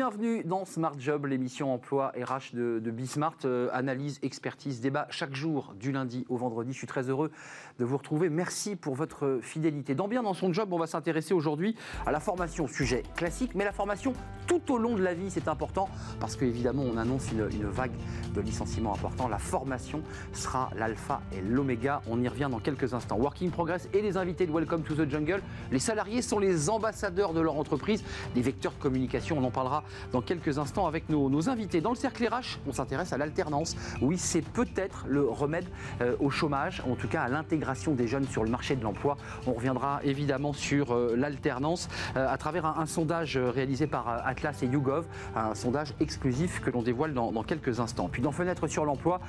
Bienvenue dans Smart Job, l'émission emploi RH de, de Bismart. Euh, analyse, expertise, débat chaque jour du lundi au vendredi. Je suis très heureux de vous retrouver. Merci pour votre fidélité. Dans Bien dans son job, on va s'intéresser aujourd'hui à la formation, sujet classique, mais la formation tout au long de la vie, c'est important parce qu'évidemment, on annonce une, une vague de licenciements importants. La formation sera l'alpha et l'oméga. On y revient dans quelques instants. Working Progress et les invités de Welcome to the Jungle. Les salariés sont les ambassadeurs de leur entreprise, des vecteurs de communication. On en parlera dans quelques instants avec nos, invités. Dans le cercle RH, on s'intéresse à l'alternance. Oui, c'est peut-être le remède euh, au chômage, en tout cas à l'intégration des jeunes sur le marché de l'emploi. On reviendra évidemment sur euh, l'alternance euh, à travers un, sondage réalisé par Atlas et YouGov, un sondage exclusif que l'on dévoile dans, quelques instants. Puis dans Fenêtre sur l'emploi,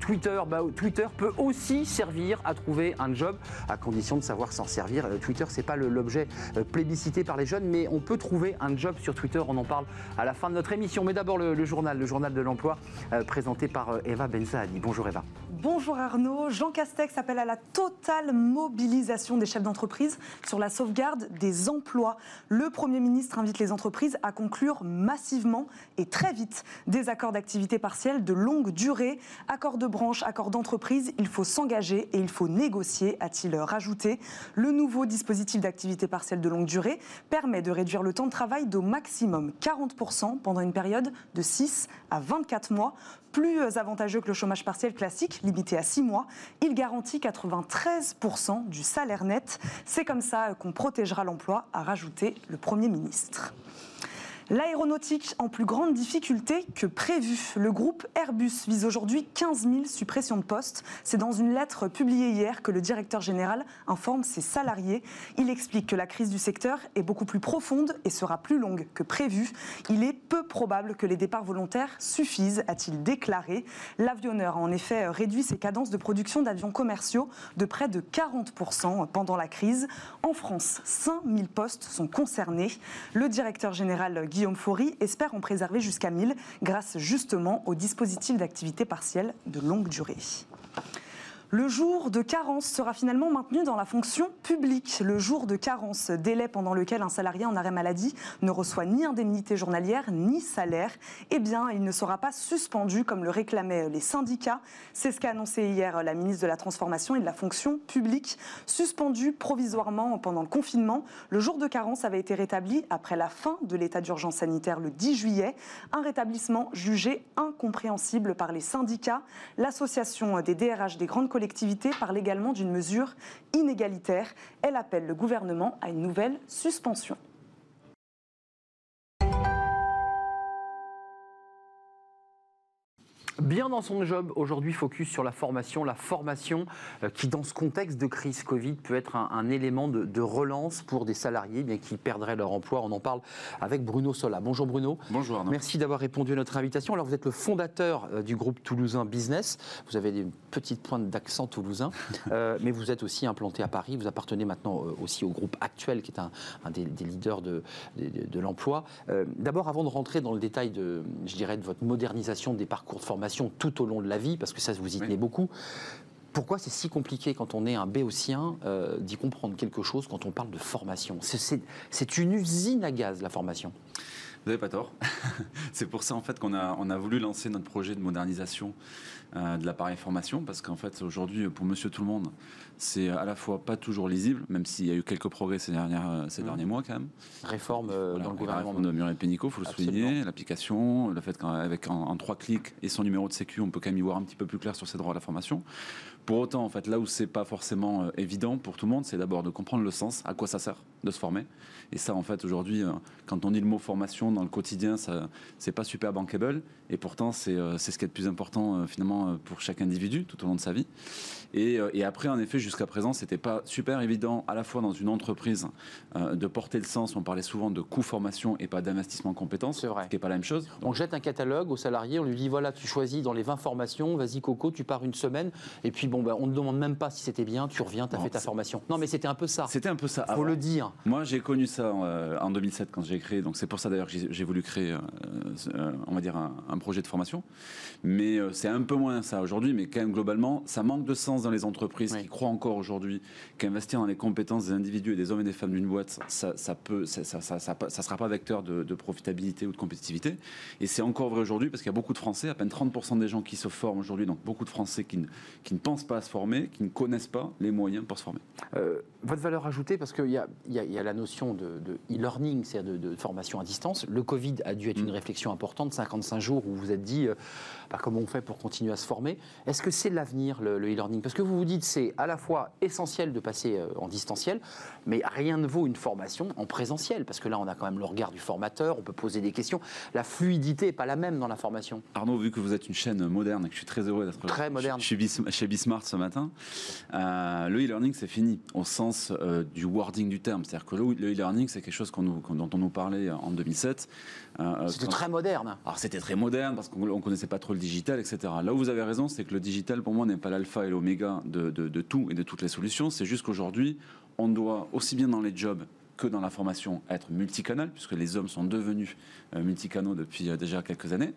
Twitter, bah, Twitter peut aussi servir à trouver un job à condition de savoir s'en servir. Twitter, c'est pas l'objet plébiscité par les jeunes, mais on peut trouver un job sur Twitter. On en parle à la fin de notre émission. Mais d'abord le, journal, le journal de l'emploi, euh, présenté par euh, Eva Bensaadi. Bonjour Eva. Bonjour Arnaud. Jean Castex appelle à la totale mobilisation des chefs d'entreprise sur la sauvegarde des emplois. Le Premier ministre invite les entreprises à conclure massivement et très vite des accords d'activité partielle de longue durée. Accords de branche, accords d'entreprise, il faut s'engager et il faut négocier, a-t-il rajouté. Le nouveau dispositif d'activité partielle de longue durée permet de réduire le temps de travail d'au maximum 40% pendant une période de 6 à 24 mois plus avantageux que le chômage partiel classique, limité à 6 mois. Il garantit 93% du salaire net. C'est comme ça qu'on protégera l'emploi, a rajouté le Premier ministre. L'aéronautique en plus grande difficulté que prévu. Le groupe Airbus vise aujourd'hui 15 000 suppressions de postes. C'est dans une lettre publiée hier que le directeur général informe ses salariés. Il explique que la crise du secteur est beaucoup plus profonde et sera plus longue que prévu. Il est peu probable que les départs volontaires suffisent, a-t-il déclaré. L'avionneur a en effet réduit ses cadences de production d'avions commerciaux de près de 40% pendant la crise. En France, 5 000 postes sont concernés. Le directeur général Guillaume Faury espère en préserver jusqu'à 1000 grâce justement au dispositif d'activité partielle de longue durée. Le jour de carence sera finalement maintenu dans la fonction publique. Le jour de carence, délai pendant lequel un salarié en arrêt maladie ne reçoit ni indemnité journalière ni salaire, eh bien, il ne sera pas suspendu comme le réclamaient les syndicats. C'est ce qu'a annoncé hier la ministre de la Transformation et de la fonction publique. Suspendu provisoirement pendant le confinement, le jour de carence avait été rétabli après la fin de l'état d'urgence sanitaire le 10 juillet. Un rétablissement jugé incompréhensible par les syndicats. L'association des DRH des grandes parle également d'une mesure inégalitaire. Elle appelle le gouvernement à une nouvelle suspension. Bien dans son job, aujourd'hui focus sur la formation. La formation euh, qui, dans ce contexte de crise Covid, peut être un, un élément de, de relance pour des salariés eh bien, qui perdraient leur emploi. On en parle avec Bruno Sola. Bonjour Bruno. Bonjour Arnaud. Merci d'avoir répondu à notre invitation. Alors vous êtes le fondateur euh, du groupe toulousain Business. Vous avez des petites pointes d'accent toulousain, euh, mais vous êtes aussi implanté à Paris. Vous appartenez maintenant aussi au groupe Actuel, qui est un, un des, des leaders de, de, l'emploi. D'abord, avant de rentrer dans le détail de, je dirais, de votre modernisation des parcours de formation tout au long de la vie, parce que ça vous y Oui. tenez beaucoup. Pourquoi c'est si compliqué quand on est un béotien euh, d'y comprendre quelque chose quand on parle de formation? C'est une usine à gaz, la formation. Vous n'avez pas tort. c'est pour ça en fait qu'on a, on a voulu lancer notre projet de modernisation euh, de l'appareil formation parce qu'en fait aujourd'hui pour Monsieur Tout le Monde c'est à la fois pas toujours lisible même s'il y a eu quelques progrès ces, dernières, euh, ces Mhm. derniers mois quand même. Réforme euh, Voilà, dans le gouvernement. réforme de Muriel Pénicaud, faut le souligner, l'application, le fait qu'avec en, en trois clics et son numéro de sécu, on peut quand même y voir un petit peu plus clair sur ses droits à la formation. Pour autant, en fait, là où c'est pas forcément euh, évident pour tout le monde, c'est d'abord de comprendre le sens, à quoi ça sert de se former. Et ça, en fait, aujourd'hui, euh, quand on dit le mot formation dans le quotidien, ça, c'est pas super bankable. Et pourtant, c'est euh, c'est ce qui est le plus important finalement pour chaque individu tout au long de sa vie. Et, et après, en effet, jusqu'à présent, c'était pas super évident à la fois dans une entreprise de porter le sens. On parlait souvent de coût formation et pas d'investissement en compétences, C'est vrai. ce qui n'est pas la même chose. On jette un catalogue au salarié, on lui dit voilà, tu choisis dans les 20 formations, vas-y Coco, tu pars une semaine, et puis bon, bah, on ne demande même pas si c'était bien, tu reviens, tu as Non, fait ta formation. Non, mais c'était un peu ça. C'était un peu ça. Faut avant. le dire. Moi, j'ai connu ça euh, en 2007 quand j'ai créé, donc c'est pour ça d'ailleurs que j'ai voulu créer, on va dire, un, projet de formation. Mais c'est un peu moins ça aujourd'hui, mais quand même globalement, ça manque de sens dans les entreprises qui croient encore aujourd'hui qu'investir dans les compétences des individus et des hommes et des femmes d'une boîte, ça, ça peut, ça, ça, ça, ça, sera pas vecteur de, de profitabilité ou de compétitivité. Et c'est encore vrai aujourd'hui parce qu'il y a beaucoup de Français, à peine 30% des gens qui se forment aujourd'hui, donc beaucoup de Français qui ne, qui ne pensent pas à se former, qui ne connaissent pas les moyens pour se former. Euh, votre valeur ajoutée, parce qu'il y, y, y, a la notion de e-learning, c'est-à-dire de, formation à distance. Le Covid a dû être une mm. réflexion importante, 55 jours où vous vous êtes dit euh, bah, comment on fait pour continuer à se former. Est-ce que c'est l'avenir, le e-learning? Parce que vous vous dites c'est à la fois essentiel de passer euh, en distanciel, mais rien ne vaut une formation en présentiel, parce que là on a quand même le regard du formateur, on peut poser des questions. La fluidité n'est pas la même dans la formation. Arnaud, vu que vous êtes une chaîne moderne et que je suis très heureux d'être très moderne chez, chez Bismart ce matin, euh, le e-learning c'est fini au sens euh, du wording du terme. C'est-à-dire que le e-learning c'est quelque chose dont on nous parlait en 2007. C'était très moderne. Alors c'était très moderne parce qu'on ne connaissait pas trop le digital, etc. Là où vous avez raison, c'est que le digital pour moi n'est pas l'alpha et l'oméga de, de tout et de toutes les solutions. C'est juste qu'aujourd'hui, on doit aussi bien dans les jobs que dans la formation être multicanal, puisque les hommes sont devenus euh, multicanaux depuis euh, déjà quelques années.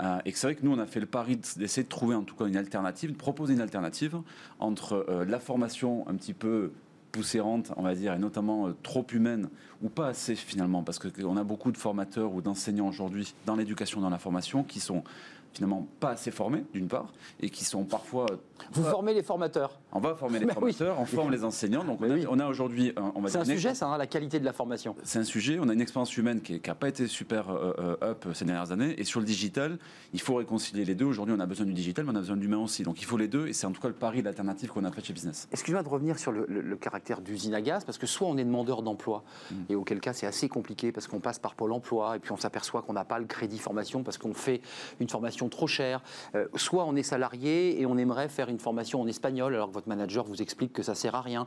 Euh, et c'est vrai que nous, on a fait le pari d'essayer de trouver en tout cas une alternative, de proposer une alternative entre la formation un petit peu poussérante, on va dire, et notamment trop humaine, ou pas assez finalement, parce qu'on a beaucoup de formateurs ou d'enseignants aujourd'hui dans l'éducation, dans la formation, qui sont finalement pas assez formés, d'une part, et qui sont parfois... Vous formez les formateurs On va former les formateurs, on forme les enseignants. Donc on a, aujourd'hui... C'est un sujet, ça, hein, la qualité de la formation. C'est un sujet, on a une expérience humaine qui n'a pas été super euh, euh, up ces dernières années, et sur le digital, il faut réconcilier les deux. Aujourd'hui, on a besoin du digital, mais on a besoin de l'humain aussi. Donc il faut les deux, et c'est en tout cas le pari, l'alternative qu'on a fait chez Business. Excusez-moi de revenir sur le, caractère d'usine à gaz, parce que soit on est demandeur d'emploi, mm. et auquel cas c'est assez compliqué, parce qu'on passe par Pôle emploi, et puis on s'aperçoit qu'on n'a pas le crédit formation, parce qu'on fait une formation trop chère, euh, soit on est salarié et on aimerait faire une formation en espagnol alors que votre manager vous explique que ça sert à rien.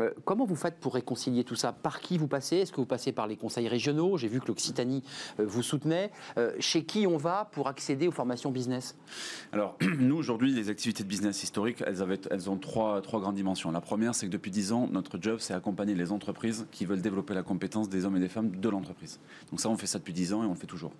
Euh, comment vous faites pour réconcilier tout ça? Par qui vous passez? Est-ce que vous passez par les conseils régionaux? J'ai vu que l'Occitanie euh, vous soutenait. chez qui on va pour accéder aux formations business? Alors, nous, aujourd'hui, les activités de business historiques, elles, ont trois, grandes dimensions. La première, c'est que depuis dix ans, notre job, c'est accompagner les entreprises qui veulent développer la compétence des hommes et des femmes de l'entreprise. Donc ça, on fait ça depuis dix ans et on le fait toujours.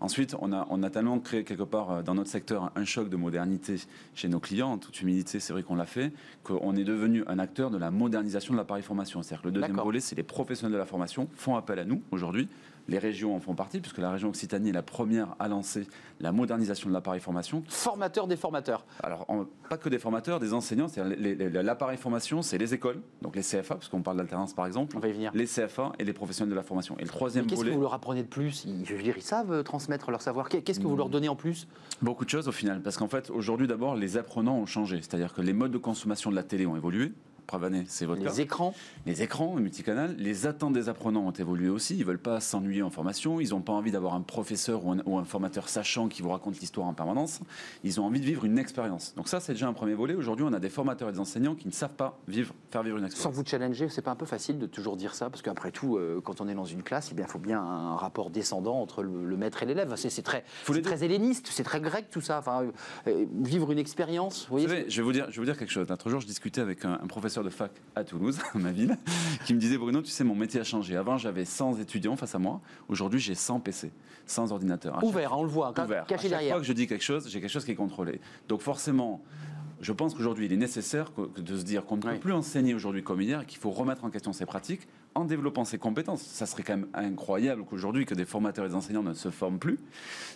Ensuite, on a, on a tellement créé quelque part dans notre secteur un choc de modernité chez nos clients, en toute humilité, c'est vrai qu'on l'a fait, qu'on est devenu un acteur de la modernisation de l'appareil formation. C'est-à-dire que le deuxième volet, c'est les professionnels de la formation font appel à nous aujourd'hui les régions en font partie, puisque la région Occitanie est la première à lancer la modernisation de l'appareil formation. Formateur des formateurs Alors, pas que des formateurs, des enseignants. L'appareil formation, c'est les écoles, donc les CFA, parce qu'on parle d'alternance par exemple. On va y venir. Les CFA et les professionnels de la formation. Et le troisième Qu'est-ce que vous leur apprenez de plus? Je veux dire, ils savent euh, transmettre leur savoir. Qu'est-ce que vous leur donnez en plus? Beaucoup de choses au final, parce qu'en fait, aujourd'hui d'abord, les apprenants ont changé. C'est-à-dire que les modes de consommation de la télé ont évolué c'est votre Les écrans Les écrans, multicanal. Les attentes des apprenants ont évolué aussi. Ils veulent pas s'ennuyer en formation. Ils n'ont pas envie d'avoir un professeur ou un, formateur sachant qui vous raconte l'histoire en permanence. Ils ont envie de vivre une expérience. Donc ça, c'est déjà un premier volet. Aujourd'hui, on a des formateurs et des enseignants qui ne savent pas vivre, faire vivre une expérience. Sans vous challenger, c'est pas un peu facile de toujours dire ça? Parce qu'après tout, euh, quand on est dans une classe, il faut bien un rapport descendant entre le, maître et l'élève. C'est très, très helléniste, c'est très grec tout ça. Enfin, euh, vivre une expérience, vous voyez je, vais vous dire, je vais vous dire quelque chose. L'autre jour, je discutais avec un professeur de fac à Toulouse, ma ville, qui me disait Bruno, tu sais, mon métier a changé. Avant, j'avais 100 étudiants face à moi. Aujourd'hui, j'ai 100 PC, 100 ordinateurs. Ouvert, on le voit, ouvert. caché à chaque fois que je dis quelque chose, j'ai quelque chose qui est contrôlé. Donc forcément, je pense qu'aujourd'hui, il est nécessaire de se dire qu'on ne peut plus enseigner aujourd'hui comme hier et qu'il faut remettre en question ces pratiques en développant ses compétences. Ça serait quand même incroyable qu'aujourd'hui, que des formateurs et des enseignants ne se forment plus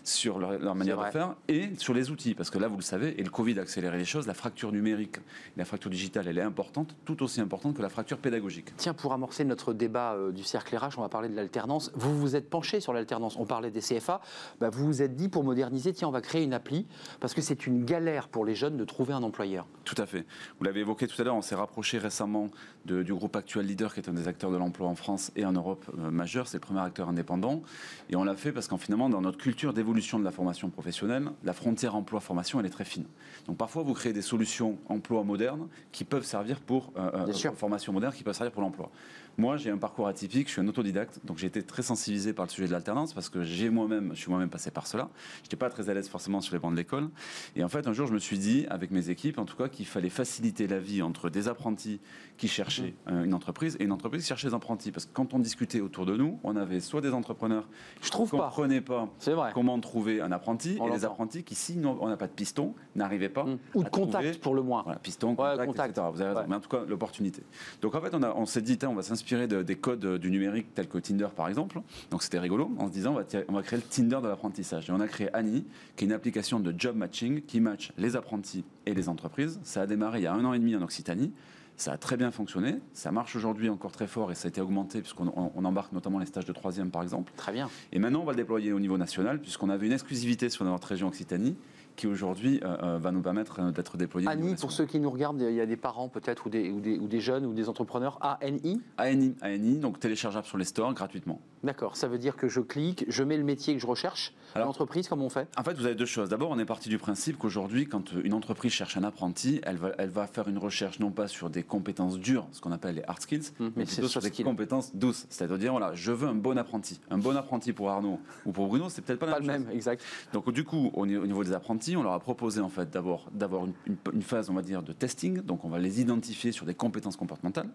sur leur, manière de faire et sur les outils. Parce que là, vous le savez, et le Covid a accéléré les choses, la fracture numérique, la fracture digitale, elle est importante, tout aussi importante que la fracture pédagogique. Tiens, pour amorcer notre débat euh, du cercle RH, on va parler de l'alternance. Vous vous êtes penché sur l'alternance. On parlait des CFA. Bah, vous vous êtes dit, pour moderniser, tiens, on va créer une appli, parce que c'est une galère pour les jeunes de trouver un employeur. Tout à fait. Vous l'avez évoqué tout à l'heure, on s'est rapproché récemment du groupe Actuel Leader, qui est un des acteurs de l'emploi en France et en Europe euh, majeur. C'est le premier acteur indépendant. Et on l'a fait parce qu'en finalement, dans notre culture d'évolution de la formation professionnelle, la frontière emploi-formation, elle est très fine. Donc parfois, vous créez des solutions emploi modernes qui peuvent servir pour euh, euh formation moderne, qui peuvent servir pour l'emploi. Moi, j'ai un parcours atypique, je suis un autodidacte, donc j'ai été très sensibilisé par le sujet de l'alternance parce que j'ai moi-même, je suis moi-même passé par cela. Je n'étais pas très à l'aise forcément sur les bancs de l'école. Et en fait, un jour, je me suis dit, avec mes équipes, en tout cas, qu'il fallait faciliter la vie entre des apprentis qui cherchaient Mmh. euh, une entreprise et une entreprise qui cherchait des apprentis. Parce que quand on discutait autour de nous, on avait soit des entrepreneurs qui ne pas. comprenaient pas vrai. comment trouver un apprenti On et l'entend. apprentis qui, si on n'a pas de piston, n'arrivaient pas Mmh. Ou de à trouver- contact pour le moins. voilà, piston, contact, contact. etc. Vous avez raison. Ouais. Mais en tout cas, l'opportunité. Donc en fait, on, s'est dit, on va s'inspirer de- des codes du numérique tels que Tinder par exemple. Donc c'était rigolo en se disant, on va, tirer- on va créer le Tinder de l'apprentissage. Et on a créé Annie, qui est une application de job matching qui match les apprentis et les entreprises. Ça a démarré il y a un an et demi en Occitanie. Ça a très bien fonctionné. Ça marche aujourd'hui encore très fort et ça a été augmenté puisqu'on on- on embarque notamment les stages de troisième par exemple. Très bien. Et maintenant, on va le déployer au niveau national, puisqu'on avait une exclusivité sur notre région Occitanie, qui aujourd'hui euh, euh, va nous permettre euh, d'être déployé. au niveau Annie, pour ceux qui nous regardent, il y a des parents peut-être ou des, ou, des, ou des jeunes ou des entrepreneurs. ANI ANI, ANI, donc téléchargeable sur les stores gratuitement. D'accord, ça veut dire que je clique, je mets le métier que je recherche. Alors- L'entreprise, comment on fait? En fait, vous avez deux choses. D'abord, on est parti du principe qu'aujourd'hui, quand une entreprise cherche un apprenti, elle va, elle va faire une recherche non pas sur des compétences dures, ce qu'on appelle les hard skills, Mhm, mais plutôt sur des skills. compétences douces. C'est-à-dire, voilà, je veux un bon apprenti. Un bon apprenti pour Arnaud ou pour Bruno, c'est peut-être pas la Pas le même chose. même, exact. Donc du coup, au ni- au niveau des apprentis, on leur a proposé en fait d'abord d'avoir une, une- une phase, on va dire, de testing. Donc on va les identifier sur des compétences comportementales.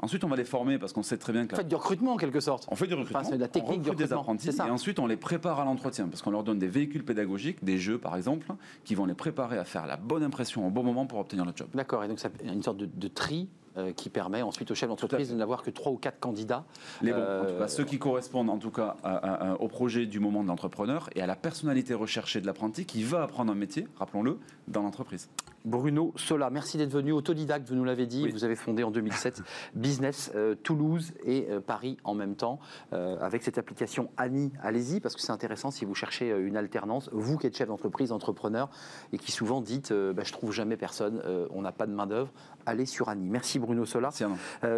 Ensuite, on va les former parce qu'on sait très bien que En fait, du recrutement en quelque sorte. on fait du recrutement, Enfin, c'est de la technique on du recrute des recrutement, apprentis c'est ça. et ensuite on les prépare à l'entretien parce qu'on leur donne des véhicules pédagogiques, des jeux par exemple, qui vont les préparer à faire la bonne impression au bon moment pour obtenir le job. D'accord, et donc ça une sorte de, de tri euh, qui permet ensuite au chef d'entreprise de n'avoir que trois ou quatre candidats. Les bons, en Euh, tout cas, ceux qui correspondent en tout cas à- à- à- au projet du moment de l'entrepreneur et à la personnalité recherchée de l'apprenti qui va apprendre un métier, rappelons-le, dans l'entreprise. Bruno Sola, merci d'être venu, autodidacte, vous nous l'avez dit, Oui. vous avez fondé en 2007 Business euh, Toulouse et euh, Paris en même temps, euh, avec cette application Annie, allez-y, parce que c'est intéressant si vous cherchez une alternance, vous qui êtes chef d'entreprise, entrepreneur, et qui souvent dites, bah, je trouve jamais personne, on n'a pas de main d'œuvre, allez sur Annie. Merci Bruno Sola.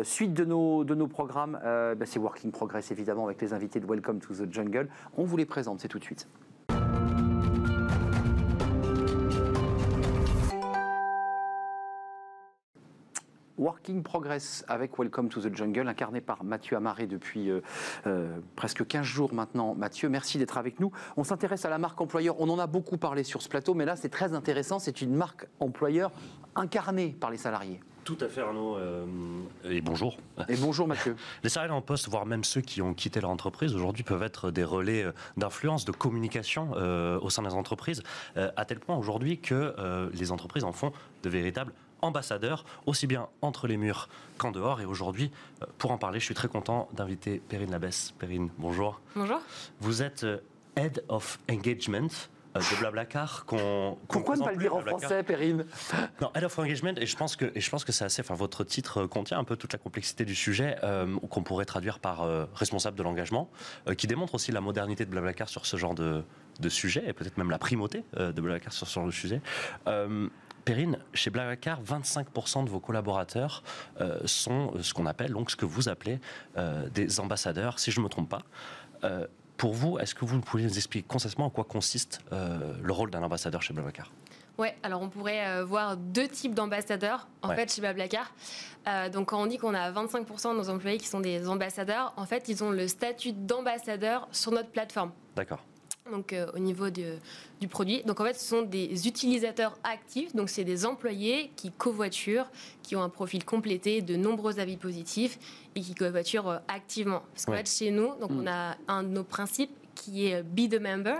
Suite de nos, de nos programmes, bah, c'est Working Progress évidemment avec les invités de Welcome to the Jungle. On vous les présente, c'est tout de suite. Working Progress avec Welcome to the Jungle, incarné par Mathieu Amaré depuis euh, euh, presque 15 jours maintenant. Mathieu, merci d'être avec nous. On s'intéresse à la marque employeur. On en a beaucoup parlé sur ce plateau, mais là c'est très intéressant. C'est une marque employeur incarnée par les salariés. Tout à fait, Arnaud. euh, et bonjour. Et bonjour Mathieu. Les salariés en poste, voire même ceux qui ont quitté leur entreprise, aujourd'hui peuvent être des relais d'influence, de communication euh, au sein des entreprises, euh, à tel point aujourd'hui que les entreprises en font de véritables ambassadeurs, aussi bien entre les murs qu'en dehors. Et aujourd'hui, euh, pour en parler, je suis très content d'inviter Perrine Labesse. Perrine, bonjour. Bonjour. Vous êtes euh, Head of Engagement euh, de Blablacar. qu'on- qu'on Pourquoi ne pas le dire en français, Perrine? Non, Head of Engagement, et je pense que, et je pense que c'est assez. Enfin, votre titre contient un peu toute la complexité du sujet, euh, qu'on pourrait traduire par euh, responsable de l'engagement, euh, qui démontre aussi la modernité de Blablacar sur ce genre de, de sujet, et peut-être même la primauté euh, de Blablacar sur ce genre de sujet. Perrine, chez Blablacar, 25% de vos collaborateurs euh, sont euh, ce qu'on appelle, donc ce que vous appelez euh, des ambassadeurs, si je ne me trompe pas. Euh, pour vous, est-ce que vous pouvez nous expliquer concrètement en quoi consiste le rôle d'un ambassadeur chez Blablacar Ouais, alors on pourrait euh, voir deux types d'ambassadeurs en Ouais. fait chez Blablacar. Euh, donc quand on dit qu'on a 25% de nos employés qui sont des ambassadeurs, en fait ils ont le statut d'ambassadeur sur notre plateforme. D'accord. Donc euh, au niveau de- du produit. Donc en fait ce sont des utilisateurs actifs, donc c'est des employés qui covoiturent, qui ont un profil complété, de nombreux avis positifs et qui covoiturent euh, activement. Parce qu'en Ouais. fait chez nous, donc Mm. on a un de nos principes qui est euh, be the member.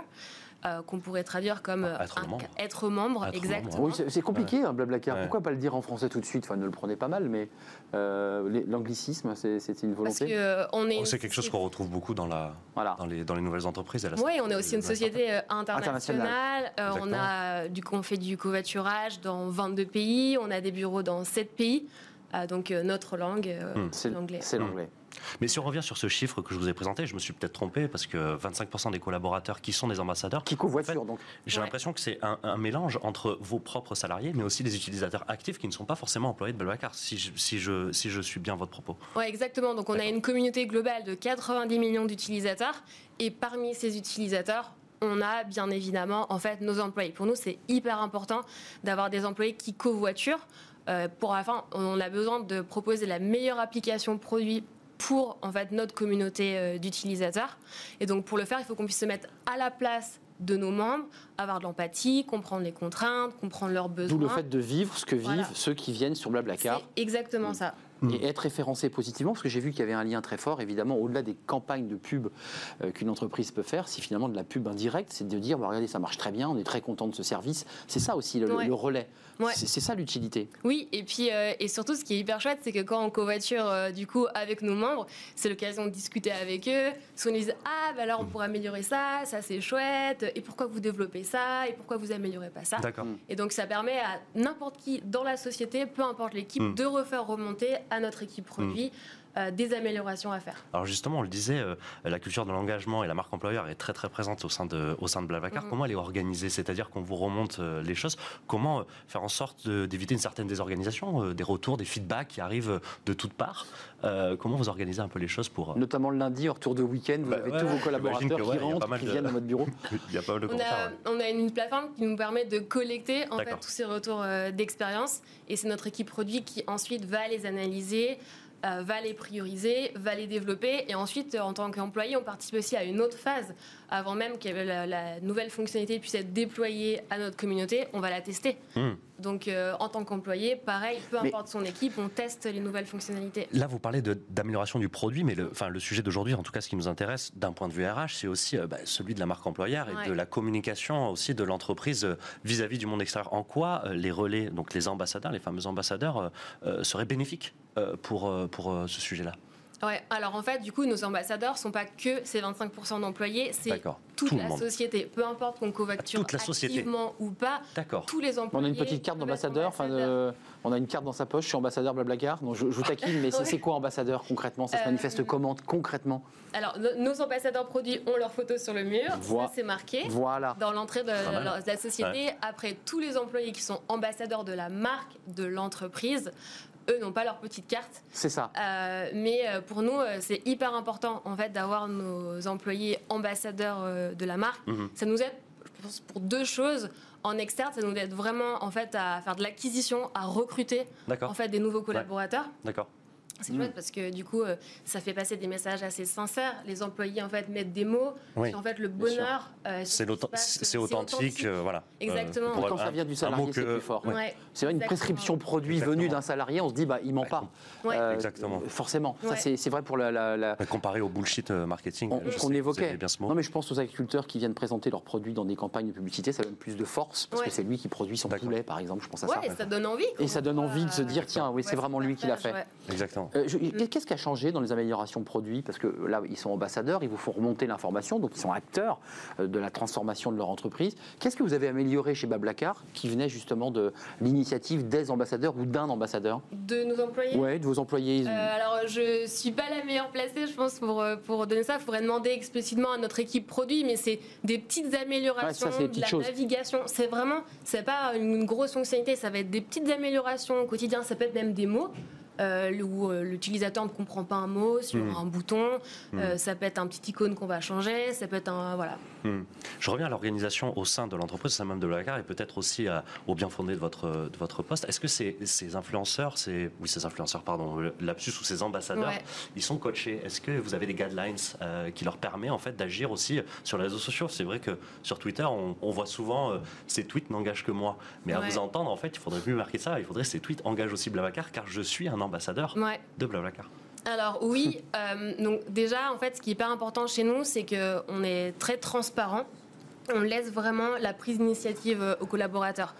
Euh, qu'on pourrait traduire comme euh, Être un- membre. être membre, Être exactement. membre. Oui, c'est compliqué, hein, Blablacar. Ouais. Pourquoi pas le dire en français tout de suite? Enfin, ne le prenez pas mal, mais euh, les- l'anglicisme, c'est une Parce volonté. que euh, on est. Oh, c'est quelque chose société- qu'on retrouve beaucoup dans, la, Voilà. dans, les, dans les nouvelles entreprises. Oui, on est aussi une société Internationale. internationale. Euh, on a du on fait du covoiturage dans 22 pays. On a des bureaux dans 7 pays. Euh, donc euh, notre langue, euh, Hmm. c'est l'anglais. C'est l'anglais. Mais si on revient sur ce chiffre que je vous ai présenté, je me suis peut-être trompé parce que 25% des collaborateurs qui sont des ambassadeurs, Qui covoiture, donc. j'ai Ouais. l'impression que c'est un, un mélange entre vos propres salariés, mais aussi des utilisateurs actifs qui ne sont pas forcément employés de Blablacar, si je, si je, si je suis bien votre propos. Ouais, exactement. Donc on a une communauté globale de 90 millions d'utilisateurs. Et parmi ces utilisateurs, on a bien évidemment en fait nos employés. Pour nous, c'est hyper important d'avoir des employés qui covoiturent. Euh, pour la fin, on a besoin de proposer la meilleure application produit pour en fait notre communauté euh, d'utilisateurs. Et donc pour le faire, il faut qu'on puisse se mettre à la place de nos membres, avoir de l'empathie, comprendre les contraintes, comprendre leurs besoins. D'où le fait de vivre ce que vivent Voilà. ceux qui viennent sur Blablacar. C'est exactement ça. et être référencé positivement, parce que j'ai vu qu'il y avait un lien très fort, évidemment, au-delà des campagnes de pub euh, qu'une entreprise peut faire, c'est finalement de la pub indirecte, c'est de dire, bah, regardez, ça marche très bien, on est très content de ce service. C'est ça aussi, le, Ouais. le relais. Ouais. C'est ça l'utilité. Oui, et puis euh, et surtout ce qui est hyper chouette, c'est que quand on covoiture euh, du coup avec nos membres, c'est l'occasion de discuter avec eux. Soit on nous dit ah bah alors on pourrait améliorer ça, ça c'est chouette. Et pourquoi vous développez ça Et pourquoi vous améliorez pas ça? D'accord. Et donc ça permet à n'importe qui dans la société, peu importe l'équipe, Mm. de refaire remonter à notre équipe produit euh, des améliorations à faire. Alors justement, on le disait, euh, la culture de l'engagement et la marque employeur est très très présente au sein de, au sein de Blablacar. Mhm. Comment elle est organisée? C'est-à-dire qu'on vous remonte euh, les choses. Comment euh, faire en sorte d'éviter une certaine désorganisation, euh, des retours, des feedbacks qui arrivent de toutes parts? Euh, Comment vous organisez un peu les choses pour... euh, Notamment le lundi, en retour de week-end, vous Bah avez ouais, tous vos collaborateurs que, qui ouais, rentrent, qui de- viennent dans votre bureau. Il y a pas mal de On commentaires. a, ouais. on a une plateforme qui nous permet de collecter en fait, tous ces retours euh, d'expérience et c'est notre équipe produit qui ensuite va les analyser, euh, va les prioriser, va les développer. Et ensuite euh, en tant qu'employé on participe aussi à une autre phase avant même que la, la nouvelle fonctionnalité puisse être déployée à notre communauté, on va la tester. Hmm. Donc euh, en tant qu'employé, pareil, peu Mais- importe son équipe, on teste les nouvelles fonctionnalités. Là, vous parlez d'amélioration du produit, mais le, enfin, le sujet d'aujourd'hui, en tout cas, ce qui nous intéresse d'un point de vue RH, c'est aussi euh, bah, celui de la marque employeur et Ouais. de la communication aussi de l'entreprise euh, vis-à-vis du monde extérieur. En quoi euh, les relais, donc les ambassadeurs, les fameux ambassadeurs, seraient bénéfiques pour, pour ce sujet-là? Ouais, alors en fait, du coup, nos ambassadeurs sont pas que ces 25% d'employés, c'est toute Tout la monde. société. Peu importe qu'on covoiture Toute la société. activement ou pas, D'accord. tous les employés. On a une petite carte d'ambassadeur, enfin, on a une carte dans sa poche, je suis ambassadeur Blablacar. Donc je, je vous taquine, mais c'est Ouais. c'est quoi ambassadeur concrètement? Ça se Euh, manifeste comment concrètement? Alors, no- nos ambassadeurs produits ont leurs photos sur le mur, Voi- ça c'est marqué. Voilà. Dans l'entrée de la société, après tous les employés qui sont ambassadeurs de la marque, de l'entreprise, eux n'ont pas leur petite carte. C'est ça. Euh, mais euh, pour nous, euh, c'est hyper important en fait d'avoir nos employés ambassadeurs de la marque. Mhm. Ça nous aide, je pense, pour deux choses. En externe, ça nous aide vraiment en fait à faire de l'acquisition, à recruter en fait des nouveaux collaborateurs. D'accord. C'est Mm. chouette parce que du coup, euh, ça fait passer des messages assez sincères. Les employés en fait mettent des mots. Oui. En fait, le bonheur, euh, C'est c'est authentique, euh, voilà. Exactement. Quand ça vient du salarié, c'est plus fort. ouais. Ouais. C'est vrai, une Exactement. prescription produit Exactement. venue d'un salarié, on se dit, bah, il ment pas. Ouais. Exactement. Forcément. Ça, c'est c'est vrai pour la- la- la, Mais Comparé au bullshit marketing, On- qu'on évoquait. aimez bien ce mot. Non, mais je pense aux agriculteurs qui viennent présenter leurs produits dans des campagnes de publicité, ça donne plus de force parce Ouais. que c'est lui qui produit son poulet, par exemple. Je pense à Ouais, ça. et ça donne envie. Et ça donne envie de se dire, tiens, oui, c'est vraiment lui qui l'a fait. Ouais. Exactement. Euh, je- Qu'est-ce qui a changé dans les améliorations produits? Parce que là, ils sont ambassadeurs, ils vous font remonter l'information, donc ils sont acteurs euh, de la transformation de leur entreprise. Qu'est-ce que vous avez amélioré chez Bablacar qui venait justement de l'initiative des ambassadeurs ou d'un ambassadeur? De nos employés? Ouais, de vos employés. Euh, alors, je suis pas la meilleure placée, je pense, pour, pour donner ça. Il faudrait demander explicitement à notre équipe produit, mais c'est des petites améliorations, Ouais, ça, de la choses. navigation. C'est vraiment, c'est pas une grosse fonctionnalité, ça va être des petites améliorations au quotidien. Ça peut être même des mots. Euh, où euh, l'utilisateur ne comprend pas un mot sur Mhm. un bouton, Euh, ça peut être un petit icône qu'on va changer, ça peut être un voilà. Hmm. Je reviens à l'organisation au sein de l'entreprise, au sein même de la et peut-être aussi à- au bien fondé de votre, de votre poste. Est-ce que ces, ces influenceurs, ces, oui, ces influenceurs, pardon, lapsus ou ces ambassadeurs, Ouais. ils sont coachés Est-ce que vous avez des guidelines euh, qui leur permettent en fait d'agir aussi sur les réseaux sociaux? C'est vrai que sur Twitter, on, on voit souvent ces tweets n'engagent que moi. Mais à vous entendre, en fait, il faudrait plus marquer ça. Il faudrait ces tweets engagent aussi Blablacar car je suis un ambassadeur Ouais. de Blablacar. Alors oui, euh, donc déjà en fait ce qui est hyper important chez nous c'est que on est très transparent, on laisse vraiment la prise d'initiative euh, aux collaborateurs.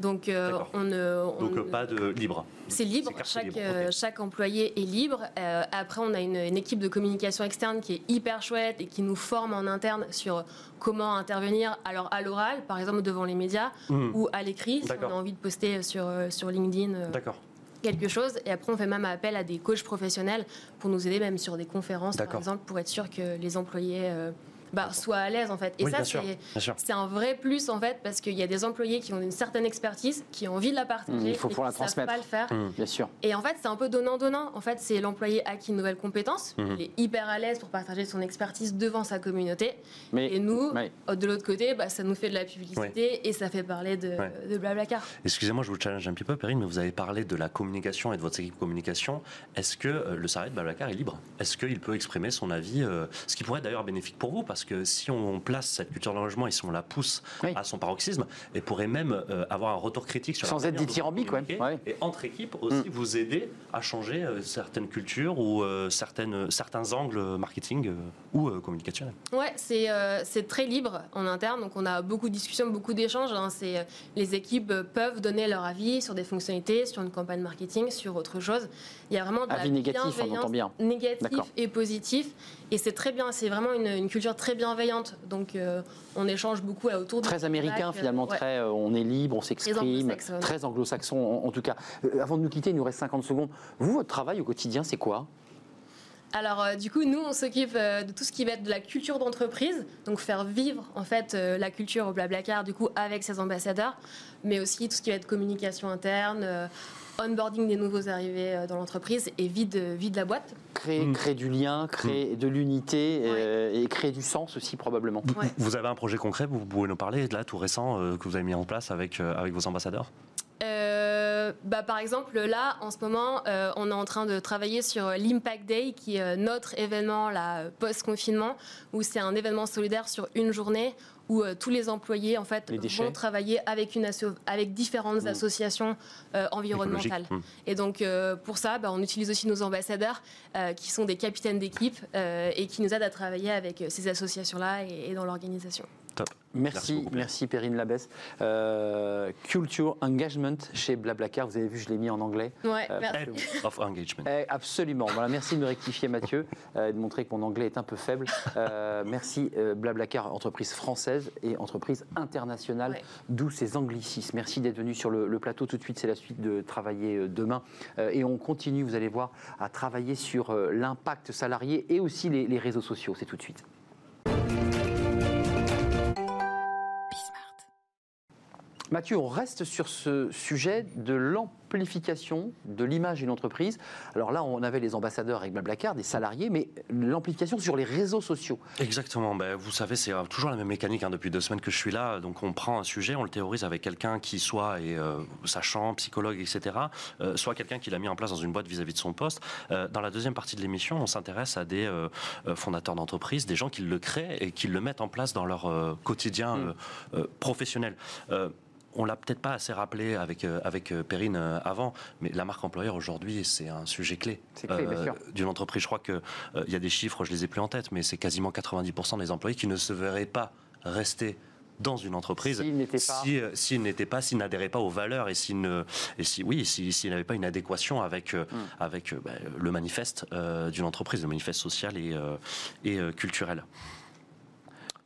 Donc euh, on ne on Donc ne- pas de libre. c'est libre, chaque, libre, chaque employé est libre. Euh, après, on a une, une équipe de communication externe qui est hyper chouette et qui nous forme en interne sur comment intervenir alors à l'oral, par exemple devant les médias, Hmm. ou à l'écrit, si on a envie de poster sur, sur LinkedIn D'accord. Quelque chose. Et après, on fait même appel à des coachs professionnels pour nous aider même sur des conférences, par exemple, pour être sûr que les employés euh, bah, soient à l'aise, en fait. Et Oui, ça, c'est... un vrai plus en fait parce qu'il y a des employés qui ont une certaine expertise, qui ont envie de la partager, Mmh, il faut mais pouvoir qui la savent transmettre. pas le faire. Bien sûr. Et en fait, c'est un peu donnant-donnant. En fait, c'est l'employé acquis une nouvelle compétence. Mhm. Il est hyper à l'aise pour partager son expertise devant sa communauté. Mais Et nous, de l'autre côté, bah, ça nous fait de la publicité et ça fait parler de, Blablacar. Excusez-moi, je vous challenge un petit peu, Perrine, mais vous avez parlé de la communication et de votre équipe communication. Est-ce que euh, le salarié de Blablacar est libre? Est-ce qu'il peut exprimer son avis, euh, ce qui pourrait être d'ailleurs bénéfique pour vous Parce parce que si on place cette culture d'engagement et si on la pousse Oui. à son paroxysme, elle pourrait même euh, avoir un retour critique sur la Sans être dithyrambique, ouais. Ouais. Et entre équipes aussi, Mm. vous aider à changer euh, certaines cultures ou euh, certaines, certains angles marketing euh, ou euh, communicationnels. Ouais, c'est euh, c'est très libre en interne, donc on a beaucoup de discussions, beaucoup d'échanges. hein. C'est, euh, les équipes peuvent donner leur avis sur des fonctionnalités, sur une campagne marketing, sur autre chose. Il y a vraiment de la Avis négatif, on bienveillance, entend bien. négatif et positif, et c'est très bien. C'est vraiment une, une culture très bienveillante. Donc euh, on échange beaucoup là, autour. Très américain euh, finalement, ouais. très, euh, on est libre, on s'exprime, très anglo-saxon en, en tout cas. Euh, avant de nous quitter, il nous reste 50 secondes. Vous, votre travail au quotidien, c'est quoi? Alors euh, du coup, nous, on s'occupe euh, de tout ce qui va être de la culture d'entreprise, donc faire vivre en fait euh, la culture au Blablacar du coup avec ses ambassadeurs, mais aussi tout ce qui va être communication interne, onboarding des nouveaux arrivés euh, dans l'entreprise et vide, vide la boîte. créer, Mm. créer du lien, créer de l'unité euh, et créer du sens aussi probablement. Vous- Ouais. Vous avez un projet concret, vous pouvez nous parler de là tout récent euh, que vous avez mis en place avec, euh, avec vos ambassadeurs? Euh, bah, par exemple, là, en ce moment, euh, on est en train de travailler sur l'Impact Day, qui est notre événement post-confinement, où c'est un événement solidaire sur une journée où euh, tous les employés en fait vont travailler avec une asso- avec différentes Mm. associations euh, environnementales. Écologiques. Et donc euh, pour ça, bah, on utilise aussi nos ambassadeurs qui sont des capitaines d'équipe et qui nous aident à travailler avec ces associations-là et, et dans l'organisation. Top. Merci, Merci merci. Perrine Labesse. Euh, Culture Engagement chez Blablacar, vous avez vu, je l'ai mis en anglais. Ouais, Euh, merci. Head of Engagement. Eh, absolument. Voilà, merci de me rectifier, Mathieu, euh, de montrer que mon anglais est un peu faible. Euh, merci, euh, Blablacar, entreprise française et entreprise internationale, Ouais. d'où ces anglicismes. Merci d'être venu sur le, le plateau. Tout de suite, c'est la suite de travailler euh, demain. Euh, et on continue, vous allez voir, à travailler sur euh, l'impact salarié et aussi les, les réseaux sociaux. C'est tout de suite. Mathieu, on reste sur ce sujet de l'amplification de l'image d'une entreprise. Alors là, on avait les ambassadeurs avec Blablacar, des salariés, mais l'amplification sur les réseaux sociaux. Exactement. Ben, vous savez, c'est euh, toujours la même mécanique hein, depuis deux semaines que je suis là. Donc, on prend un sujet, on le théorise avec quelqu'un qui soit est euh, sachant, psychologue, etc., euh, soit quelqu'un qui l'a mis en place dans une boîte vis-à-vis de son poste. Euh, dans la deuxième partie de l'émission, on s'intéresse à des fondateurs d'entreprises, des gens qui le créent et qui le mettent en place dans leur quotidien Mm. professionnel. On l'a peut-être pas assez rappelé avec, euh, avec euh, Perrine euh, avant, mais la marque employeur aujourd'hui, c'est un sujet clé. D'une entreprise. Je crois qu'il il y a des chiffres, je les ai plus en tête, mais c'est quasiment 90% des employés qui ne se verraient pas rester dans une entreprise S'ils n'étaient pas- si, s'ils n'étaient pas, s'ils n'adhéraient pas aux valeurs et s'ils ne, et si, oui, si- s'ils n'avaient pas une adéquation avec, Hmm. avec bah, le manifeste euh, d'une entreprise, le manifeste social et, et culturel.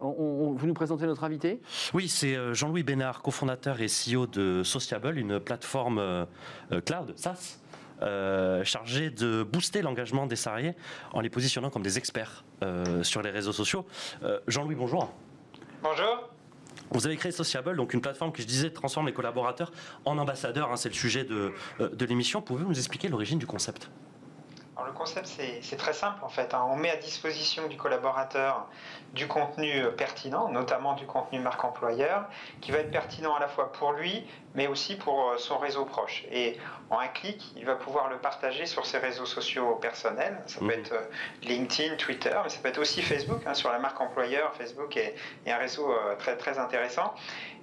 On- on- vous nous présentez notre invité? Oui, c'est euh, Jean-Louis Bénard, cofondateur et CEO de Sociable, une plateforme euh, euh, cloud, SaaS, euh, chargée de booster l'engagement des salariés en les positionnant comme des experts euh, sur les réseaux sociaux. Euh, Jean-Louis, bonjour. Bonjour. Vous avez créé Sociable, donc une plateforme qui, je disais, transforme les collaborateurs en ambassadeurs. hein, c'est le sujet de, de l'émission. Pouvez-vous nous expliquer l'origine du concept? Le concept, c'est très simple en fait. hein. On met à disposition du collaborateur du contenu pertinent, notamment du contenu marque employeur, qui va être pertinent à la fois pour lui, mais aussi pour euh, son réseau proche. Et en un clic, il va pouvoir le partager sur ses réseaux sociaux personnels. Ça peut Mhm. être euh, LinkedIn, Twitter, mais ça peut être aussi Facebook. hein, sur la marque employeur, Facebook est, est un réseau euh, très, très intéressant.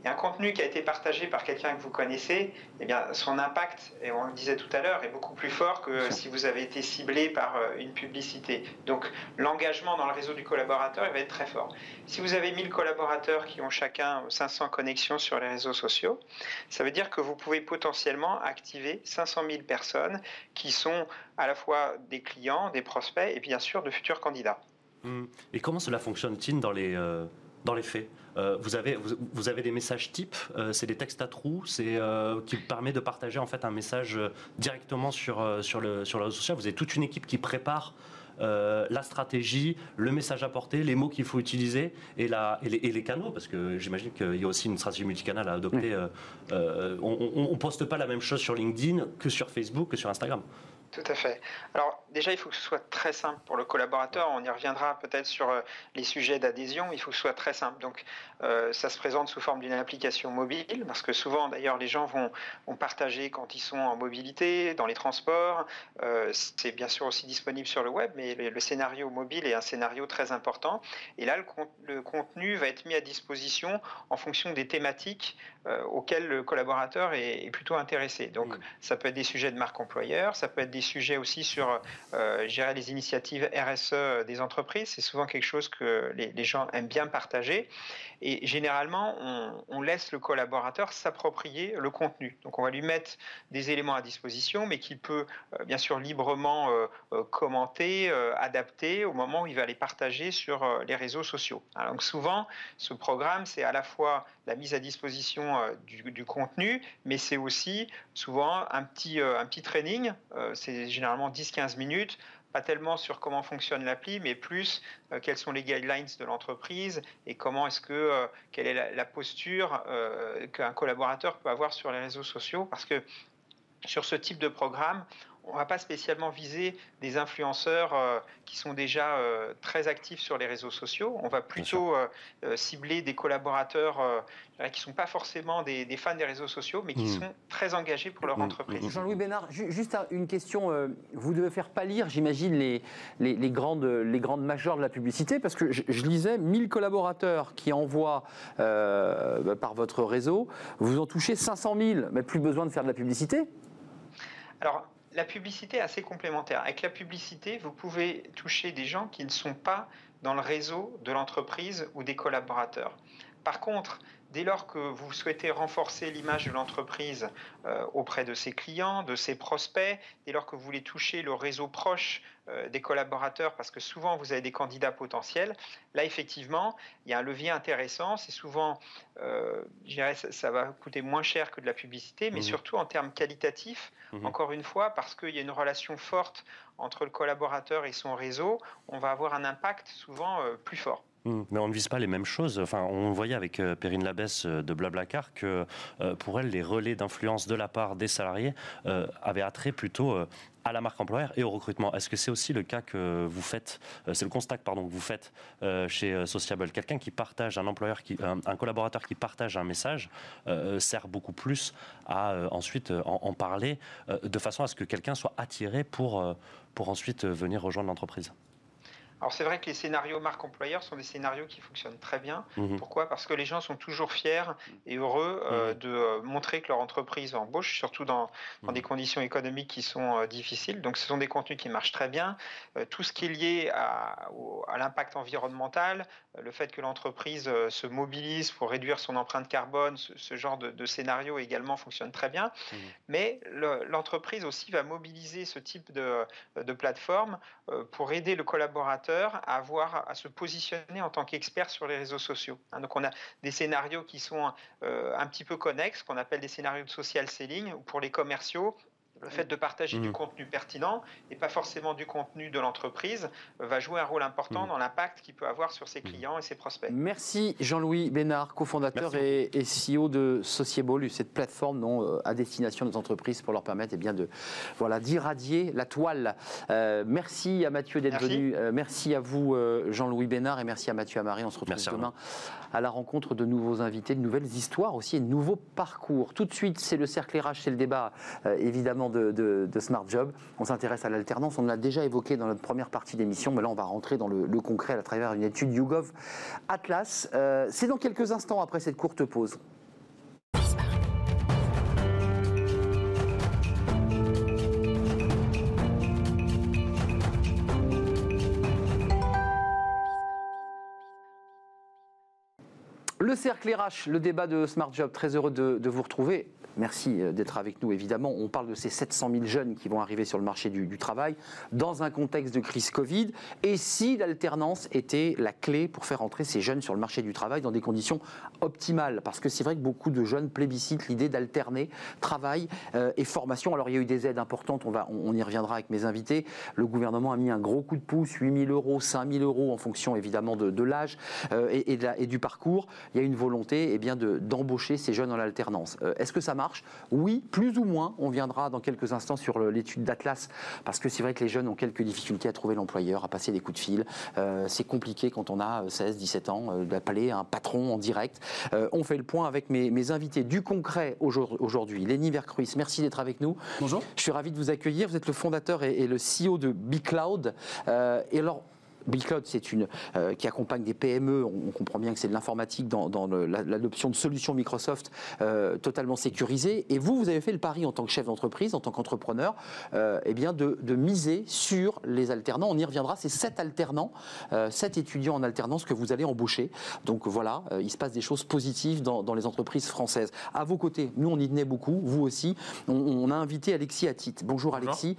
Et un contenu qui a été partagé par quelqu'un que vous connaissez, eh bien, son impact, et on le disait tout à l'heure, est beaucoup plus fort que si vous avez été ciblé par une publicité. Donc l'engagement dans le réseau du collaborateur, il va être très fort. Si vous avez 1000 collaborateurs qui ont chacun 500 connexions sur les réseaux sociaux, ça veut dire que vous pouvez potentiellement activer 500 000 personnes qui sont à la fois des clients, des prospects et bien sûr de futurs candidats. Hmm. Et comment cela fonctionne-t-il dans les, euh, dans les faits? Euh, vous, avez, vous, avez des messages types, euh, c'est des textes à trous, c'est qui permet de partager en fait un message directement sur, sur, le, sur le réseau social. Vous avez toute une équipe qui prépare euh, la stratégie, le message à porter, les mots qu'il faut utiliser et, la, et, les, et les canaux, parce que j'imagine qu'il y a aussi une stratégie multicanale à adopter. Euh, euh, on ne poste pas la même chose sur LinkedIn que sur Facebook, que sur Instagram. Tout à fait. Alors déjà, il faut que ce soit très simple pour le collaborateur. On y reviendra peut-être sur euh, les sujets d'adhésion. Il faut que ce soit très simple. Donc euh, ça se présente sous forme d'une application mobile, parce que souvent d'ailleurs les gens vont, partager quand ils sont en mobilité, dans les transports. Euh, c'est bien sûr aussi disponible sur le web, mais le, scénario mobile est un scénario très important. Et là, le, contenu va être mis à disposition en fonction des thématiques auxquelles le collaborateur est, plutôt intéressé. Donc ça peut être des sujets de marque employeur, ça peut être des sujets aussi sur, euh, les initiatives RSE des entreprises. C'est souvent quelque chose que les, gens aiment bien partager. Et généralement, on, laisse le collaborateur s'approprier le contenu. Donc, on va lui mettre des éléments à disposition, mais qu'il peut euh, bien sûr librement euh, euh, commenter, adapter au moment où il va les partager sur les réseaux sociaux. donc, souvent, ce programme, c'est à la fois la mise à disposition du, du contenu, mais c'est aussi souvent un petit, un petit training. c'est généralement 10-15 minutes pas tellement sur comment fonctionne l'appli, mais plus euh, quelles sont les guidelines de l'entreprise et comment est-ce que euh, quelle est la, posture euh, qu'un collaborateur peut avoir sur les réseaux sociaux, parce que sur ce type de programme, on ne va pas spécialement viser des influenceurs euh, qui sont déjà euh, très actifs sur les réseaux sociaux. On va plutôt euh, cibler des collaborateurs qui ne sont pas forcément des, fans des réseaux sociaux, mais qui mmh. sont très engagés pour leur mmh. entreprise. Mmh. Jean-Louis Bénard, juste une question. vous devez faire pâlir, j'imagine, les, les, grandes, les grandes majors de la publicité, parce que je, lisais 1000 collaborateurs qui envoient par votre réseau. Vous en touchez 500 000, mais plus besoin de faire de la publicité? Alors, la publicité est assez complémentaire. Avec la publicité, vous pouvez toucher des gens qui ne sont pas dans le réseau de l'entreprise ou des collaborateurs. Par contre, dès lors que vous souhaitez renforcer l'image de l'entreprise euh, auprès de ses clients, de ses prospects, dès lors que vous voulez toucher le réseau proche euh, des collaborateurs, parce que souvent vous avez des candidats potentiels, là effectivement, il y a un levier intéressant. C'est souvent, euh, je dirais, ça, va coûter moins cher que de la publicité, mais mmh. surtout en termes qualitatifs, mmh. encore une fois, parce qu'il y a une relation forte entre le collaborateur et son réseau, on va avoir un impact souvent plus fort. Hmm. Mais on ne vise pas les mêmes choses. Enfin, on voyait avec euh, Perrine Labesse euh, de Blablacar que euh, pour elle, les relais d'influence de la part des salariés avaient attrait plutôt à la marque employeur et au recrutement. Est-ce que c'est aussi le cas que vous faites, c'est le constat pardon, que vous faites chez Sociable Quelqu'un qui partage, un employeur, un, collaborateur qui partage un message sert beaucoup plus à ensuite en, parler de façon à ce que quelqu'un soit attiré pour, pour ensuite venir rejoindre l'entreprise? Alors c'est vrai que les scénarios marque employeur sont des scénarios qui fonctionnent très bien. Mhm. Pourquoi? Parce que les gens sont toujours fiers et heureux euh, mhm. de euh, montrer que leur entreprise embauche, surtout dans, dans des mhm. conditions économiques qui sont euh, difficiles. Donc ce sont des contenus qui marchent très bien. tout ce qui est lié à, à l'impact environnemental, le fait que l'entreprise se mobilise pour réduire son empreinte carbone, ce, genre de, de, scénario également fonctionne très bien. Mais l'entreprise aussi va mobiliser ce type de, de plateforme pour aider le collaborateur à, avoir, à se positionner en tant qu'expert sur les réseaux sociaux. Hein, donc on a des scénarios qui sont euh, un petit peu connexes, qu'on appelle des scénarios de social selling, où pour les commerciaux, le fait de partager du mmh. contenu pertinent et pas forcément du contenu de l'entreprise va jouer un rôle important mmh. dans l'impact qu'il peut avoir sur ses mmh. clients et ses prospects. Merci Jean-Louis Bénard, cofondateur et, CEO de Sociable, cette plateforme non, euh, à destination des entreprises pour leur permettre eh bien, de voilà, d'irradier la toile. Euh, merci à Mathieu d'être venu. Euh, merci à vous Jean-Louis Bénard et merci à Mathieu Amari. On se retrouve demain à la rencontre de nouveaux invités, de nouvelles histoires aussi et de nouveaux parcours. Tout de suite, c'est le cercle RH, c'est le débat évidemment de, Smart Job. On s'intéresse à l'alternance. On l'a déjà évoqué dans notre première partie d'émission, mais là, on va rentrer dans le, concret à travers une étude YouGov Atlas. Euh, c'est dans quelques instants après cette courte pause. Le cercle RH, le débat de Smart Job, très heureux de vous retrouver. Merci euh, d'être avec nous, évidemment. On parle de ces 700 000 jeunes qui vont arriver sur le marché du, travail dans un contexte de crise Covid. Et si l'alternance était la clé pour faire entrer ces jeunes sur le marché du travail dans des conditions optimales? Parce que c'est vrai que beaucoup de jeunes plébiscitent l'idée d'alterner travail euh, et formation. Alors, il y a eu des aides importantes, on, va, on, y reviendra avec mes invités. Le gouvernement a mis un gros coup de pouce, 8 000 euros, 5 000 euros en fonction évidemment de, l'âge euh, et, du parcours. Il y a une volonté eh bien, d'embaucher ces jeunes en alternance. Est-ce que ça marche? Marche Oui, plus ou moins. On viendra dans quelques instants sur l'étude d'Atlas, parce que c'est vrai que les jeunes ont quelques difficultés à trouver l'employeur, à passer des coups de fil. Euh, c'est compliqué quand on a 16, 17 ans euh, d'appeler un patron en direct. Euh, on fait le point avec mes, invités du concret aujourd'hui. Lenny Vercruis, merci d'être avec nous. Bonjour. Je suis ravi de vous accueillir. Vous êtes le fondateur et, et le CEO de BeCloud. et alors, BigCloud, c'est une euh, qui accompagne des PME. On, comprend bien que c'est de l'informatique dans, l'adoption de solutions Microsoft euh, totalement sécurisées. Et vous, vous avez fait le pari en tant que chef d'entreprise, en tant qu'entrepreneur, euh, eh bien de, miser sur les alternants. On y reviendra. C'est sept alternants, sept étudiants en alternance que vous allez embaucher. Donc voilà, il se passe des choses positives dans, les entreprises françaises. À vos côtés, nous on y tenait beaucoup, vous aussi. On, a invité Alexis Attit. Bonjour, Alexis.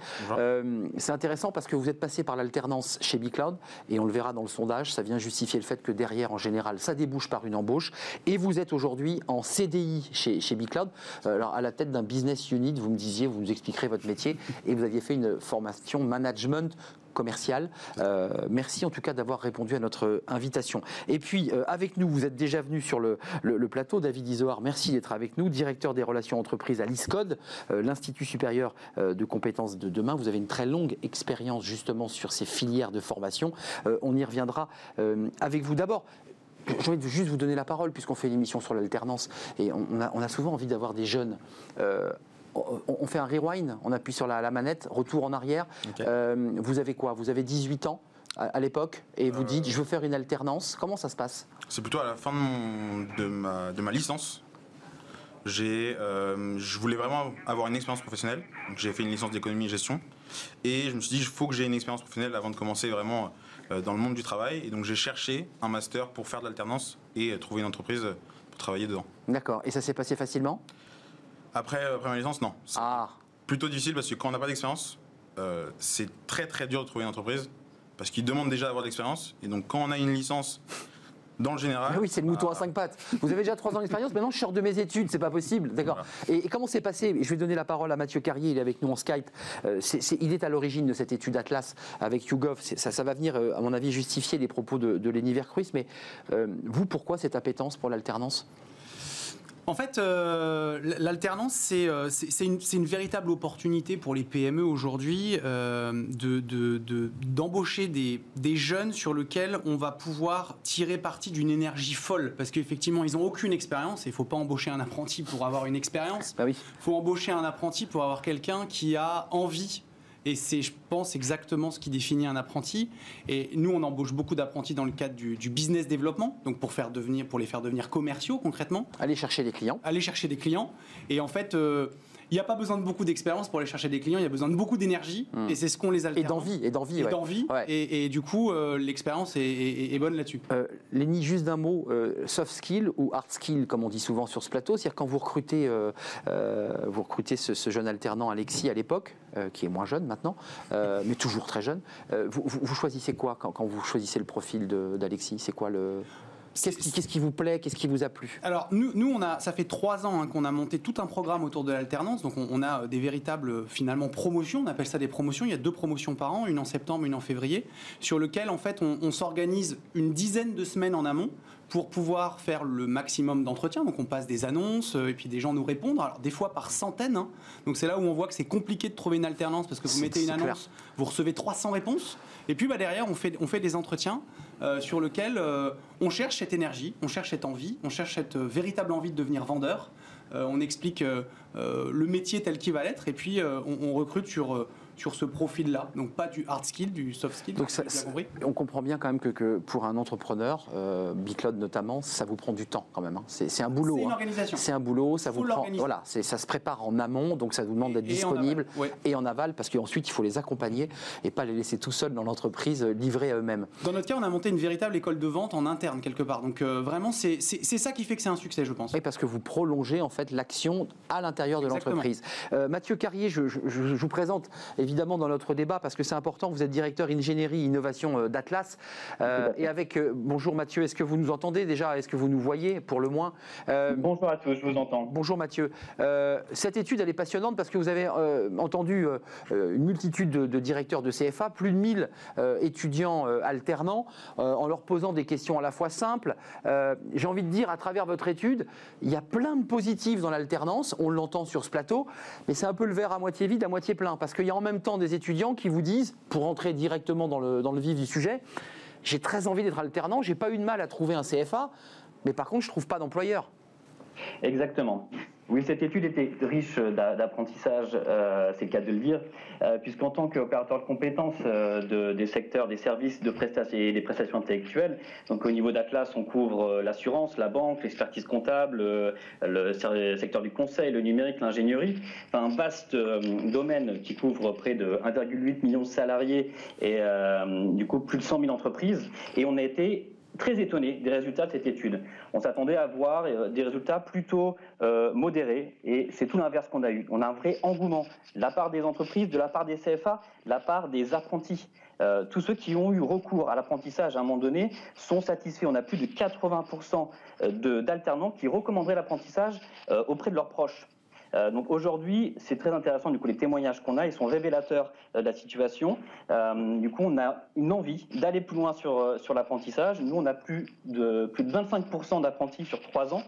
c'est intéressant parce que vous êtes passé par l'alternance chez BigCloud et on le verra dans le sondage, ça vient justifier le fait que derrière, en général, ça débouche par une embauche. Et vous êtes aujourd'hui en CDI chez, chez BigCloud, euh, alors à la tête d'un business unit, vous me disiez, vous nous expliquerez votre métier, et vous aviez fait une formation management commercial. Euh, merci en tout cas d'avoir répondu à notre invitation. Et puis euh, avec nous, vous êtes déjà venu sur le, plateau, David Isoard, merci d'être avec nous, directeur des relations entreprises à l'ISCODE, euh, l'Institut supérieur de compétences de demain. Vous avez une très longue expérience justement sur ces filières de formation. on y reviendra avec vous. D'abord, envie de juste vous donner la parole, puisqu'on fait une émission sur l'alternance, et on a, souvent envie d'avoir des jeunes on fait un rewind, on appuie sur la, manette, retour en arrière. Euh, vous avez quoi? Vous avez 18 ans à, l'époque et vous dites je veux faire une alternance. Comment ça se passe? C'est plutôt à la fin de, ma, licence. Euh, je voulais vraiment avoir une expérience professionnelle. J'ai fait une licence d'économie et gestion. Et je me suis dit, il faut que j'ai une expérience professionnelle avant de commencer vraiment euh, dans le monde du travail. Et donc j'ai cherché un master pour faire de l'alternance et trouver une entreprise pour travailler dedans. D'accord. Et ça s'est passé facilement? Après, après ma licence, non. Ah. Plutôt difficile parce que quand on n'a pas d'expérience, euh, c'est très très dur de trouver une entreprise parce qu'ils demandent déjà d'avoir de l'expérience. Et donc quand on a une licence dans le général. Ah oui, c'est le mouton à cinq pattes. Vous avez déjà trois ans d'expérience, maintenant je sors de mes études, c'est pas possible. D'accord. Et, comment c'est passé? Je vais donner la parole à Mathieu Carrier, il est avec nous en Skype. Euh, il est à l'origine de cette étude Atlas avec YouGov. Ça, ça va venir, euh, à mon avis, justifier les propos de, de Lenny Vercruis. Mais vous, pourquoi cette appétence pour l'alternance? En fait, euh, l'alternance, c'est euh, une, véritable opportunité pour les PME aujourd'hui euh, d'embaucher des, jeunes sur lesquels on va pouvoir tirer parti d'une énergie folle. Parce qu'effectivement, ils n'ont aucune expérience. Il ne faut pas embaucher un apprenti pour avoir une expérience. Il faut embaucher un apprenti pour avoir quelqu'un qui a envie et c'est, je pense, exactement ce qui définit un apprenti. Et nous, on embauche beaucoup d'apprentis dans le cadre du, business développement, donc pour, faire devenir, pour les faire devenir commerciaux concrètement. Aller chercher des clients. Aller chercher des clients. Et en fait, euh, il n'y a pas besoin de beaucoup d'expérience pour aller chercher des clients, il y a besoin de beaucoup d'énergie, hmm. et c'est ce qu'on les alterne. Et d'envie, et d'envie. Et d'envie, et, du coup, euh, l'expérience est, bonne là-dessus. Euh, Lénie, juste d'un mot, euh, soft skill ou hard skill, comme on dit souvent sur ce plateau, c'est-à-dire quand vous recrutez, euh, vous recrutez ce, jeune alternant Alexis à l'époque, qui est moins jeune maintenant, mais toujours très jeune, vous, vous, choisissez quoi quand, quand, vous choisissez le profil d'Alexis? C'est quoi le... Qu'est-ce qui, vous plaît Qu'est-ce qui vous a plu? Alors nous, nous on a, ça fait trois ans hein, qu'on a monté tout un programme autour de l'alternance. Donc on, a des véritables finalement promotions. On appelle ça des promotions. Il y a deux promotions par an, une en septembre, une en février, sur lequel en fait on, s'organise une dizaine de semaines en amont pour pouvoir faire le maximum d'entretiens. Donc on passe des annonces euh, et puis des gens nous répondent. Alors des fois par centaines. Hein. Donc c'est là où on voit que c'est compliqué de trouver une alternance parce que vous mettez une annonce, vous recevez 300 réponses. Et puis bah, derrière on fait, on fait des entretiens euh, sur lequel euh, on cherche cette énergie, on cherche cette envie, on cherche cette euh, véritable envie de devenir vendeur. on explique le métier tel qu'il va l'être et puis on, recrute sur sur ce profil-là. Donc pas du hard skill, du soft skill. Donc on comprend bien quand même que, pour un entrepreneur, euh, Bicloud notamment, ça vous prend du temps quand même. Hein. C'est un boulot. C'est une hein. organisation. C'est un boulot, ça vous prend. Voilà, ça se prépare en amont, donc ça vous demande d'être disponible et en aval, parce qu'ensuite il faut les accompagner et pas les laisser tout seuls dans l'entreprise, euh, livrés à eux-mêmes. Dans notre cas, on a monté une véritable école de vente en interne quelque part. Donc euh, vraiment, c'est ça qui fait que c'est un succès, je pense. Oui, parce que vous prolongez en fait l'action à l'intérieur de l'entreprise. Euh, Mathieu Carrier, je, je, vous présente évidemment évidemment dans notre débat parce que c'est important. Vous êtes directeur ingénierie innovation euh, d'Atlas. Euh, et avec euh, bonjour Mathieu, est-ce que vous nous entendez déjà? Est-ce que vous nous voyez pour le moins? Euh, Bonjour à tous, je vous entends. Bonjour Mathieu. Cette étude, elle est passionnante parce que vous avez entendu une multitude de, de directeurs de CFA, plus de 1000 euh, étudiants alternants, en leur posant des questions à la fois simples. J'ai envie de dire, à travers votre étude, il y a plein de positifs dans l'alternance, on l'entend sur ce plateau, mais c'est un peu le verre à moitié vide, à moitié plein, parce qu'il y a en même temps des étudiants qui vous disent, pour entrer directement dans le, dans le vif du sujet, j'ai très envie d'être alternant, j'ai pas eu de mal à trouver un CFA, mais par contre, je trouve pas d'employeur. Exactement. Oui, cette étude était riche d'a- d'apprentissage, euh, c'est le cas de le dire, euh, puisqu'en tant qu'opérateur de compétences euh, de- des secteurs des services de prestations et des prestations intellectuelles, donc au niveau d'Atlas, on couvre l'assurance, la banque, l'expertise comptable, le secteur du conseil, le numérique, l'ingénierie, un vaste domaine qui couvre près de 1,8 million de salariés et du coup plus de 100 000 entreprises. Et on a été très étonné des résultats de cette étude. On s'attendait à voir euh, des résultats plutôt euh, modérés et c'est tout l'inverse qu'on a eu. On a un vrai engouement de la part des entreprises, de la part des CFA, de la part des apprentis. Euh, tous ceux qui ont eu recours à l'apprentissage à un moment donné sont satisfaits. On a plus de 80% de- d'alternants qui recommanderaient l'apprentissage auprès de leurs proches. Euh, donc aujourd'hui, c'est très intéressant. Du coup, les témoignages qu'on a, ils sont révélateurs euh, de la situation. Euh, du coup, on a une envie d'aller plus loin sur sur l'apprentissage. Nous, on a plus de plus de 25% d'apprentis sur trois ans.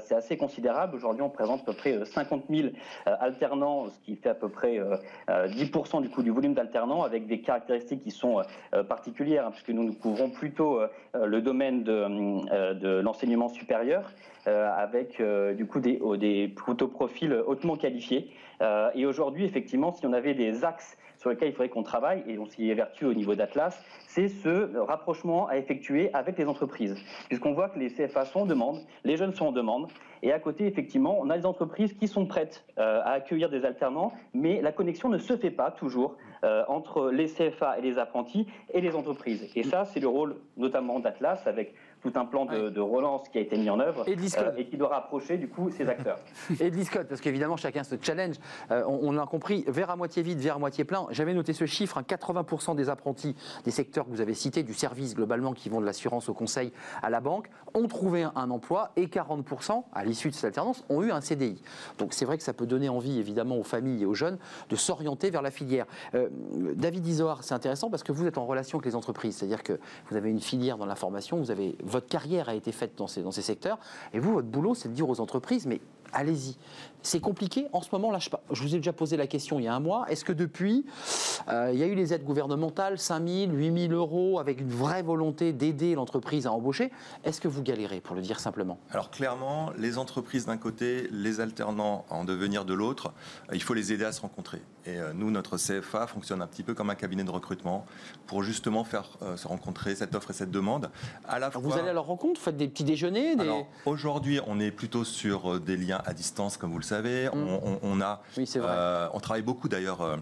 C'est assez considérable. Aujourd'hui, on présente à peu près euh, 50 000 euh, alternants, ce qui fait à peu près euh, euh, 10% du coup du volume d'alternants, avec des caractéristiques qui sont particulières, hein, puisque nous nous couvrons plutôt le domaine de, de l'enseignement supérieur. avec du coup des, oh, des plutôt profils hautement qualifiés. Euh, et aujourd'hui, effectivement, si on avait des axes sur lesquels il faudrait qu'on travaille, et on s'y évertue au niveau d'Atlas, c'est ce rapprochement à effectuer avec les entreprises. Puisqu'on voit que les CFA sont en demande, les jeunes sont en demande, et à côté, effectivement, on a des entreprises qui sont prêtes euh, à accueillir des alternants, mais la connexion ne se fait pas toujours euh, entre les CFA et les apprentis et les entreprises. Et ça, c'est le rôle notamment d'Atlas, avec tout un plan de, de relance qui a été mis en œuvre Et euh, et qui doit rapprocher du coup ces acteurs. Et de l'ISCOT, parce qu'évidemment, chacun se challenge. Euh, on l'a compris, verre à moitié vide, verre à moitié plein. J'avais noté ce chiffre, hein, 80% des apprentis des secteurs que vous avez cités, du service globalement, qui vont de l'assurance au conseil à la banque, ont trouvé un, un emploi et 40%, à l'issue de cette alternance, ont eu un CDI. Donc c'est vrai que ça peut donner envie, évidemment, aux familles et aux jeunes de s'orienter vers la filière. Euh, David Isoard, c'est intéressant parce que vous êtes en relation avec les entreprises, c'est-à-dire que vous avez une filière dans la formation, vous avez, votre carrière a été faite dans ces, secteurs, et vous, votre boulot, c'est de dire aux entreprises, mais allez-y. C'est compliqué en ce moment. Là, je, je vous ai déjà posé la question il y a un mois. Est-ce que depuis, euh, il y a eu les aides gouvernementales, 5 000, 8 000 euros, avec une vraie volonté d'aider l'entreprise à embaucher? Est-ce que vous galérez, pour le dire simplement? Alors clairement, les entreprises d'un côté, les alternants en devenir de l'autre, euh, il faut les aider à se rencontrer. Et euh, nous, notre CFA fonctionne un petit peu comme un cabinet de recrutement pour justement faire euh, se rencontrer cette offre et cette demande. À la Alors, Vous fois- allez à leur rencontre, vous faites des petits déjeuners des... Alors, aujourd'hui, on est plutôt sur des liens à distance, comme vous le savez. Mm. On, on- on a, Oui, c'est vrai. euh, on travaille beaucoup d'ailleurs. euh,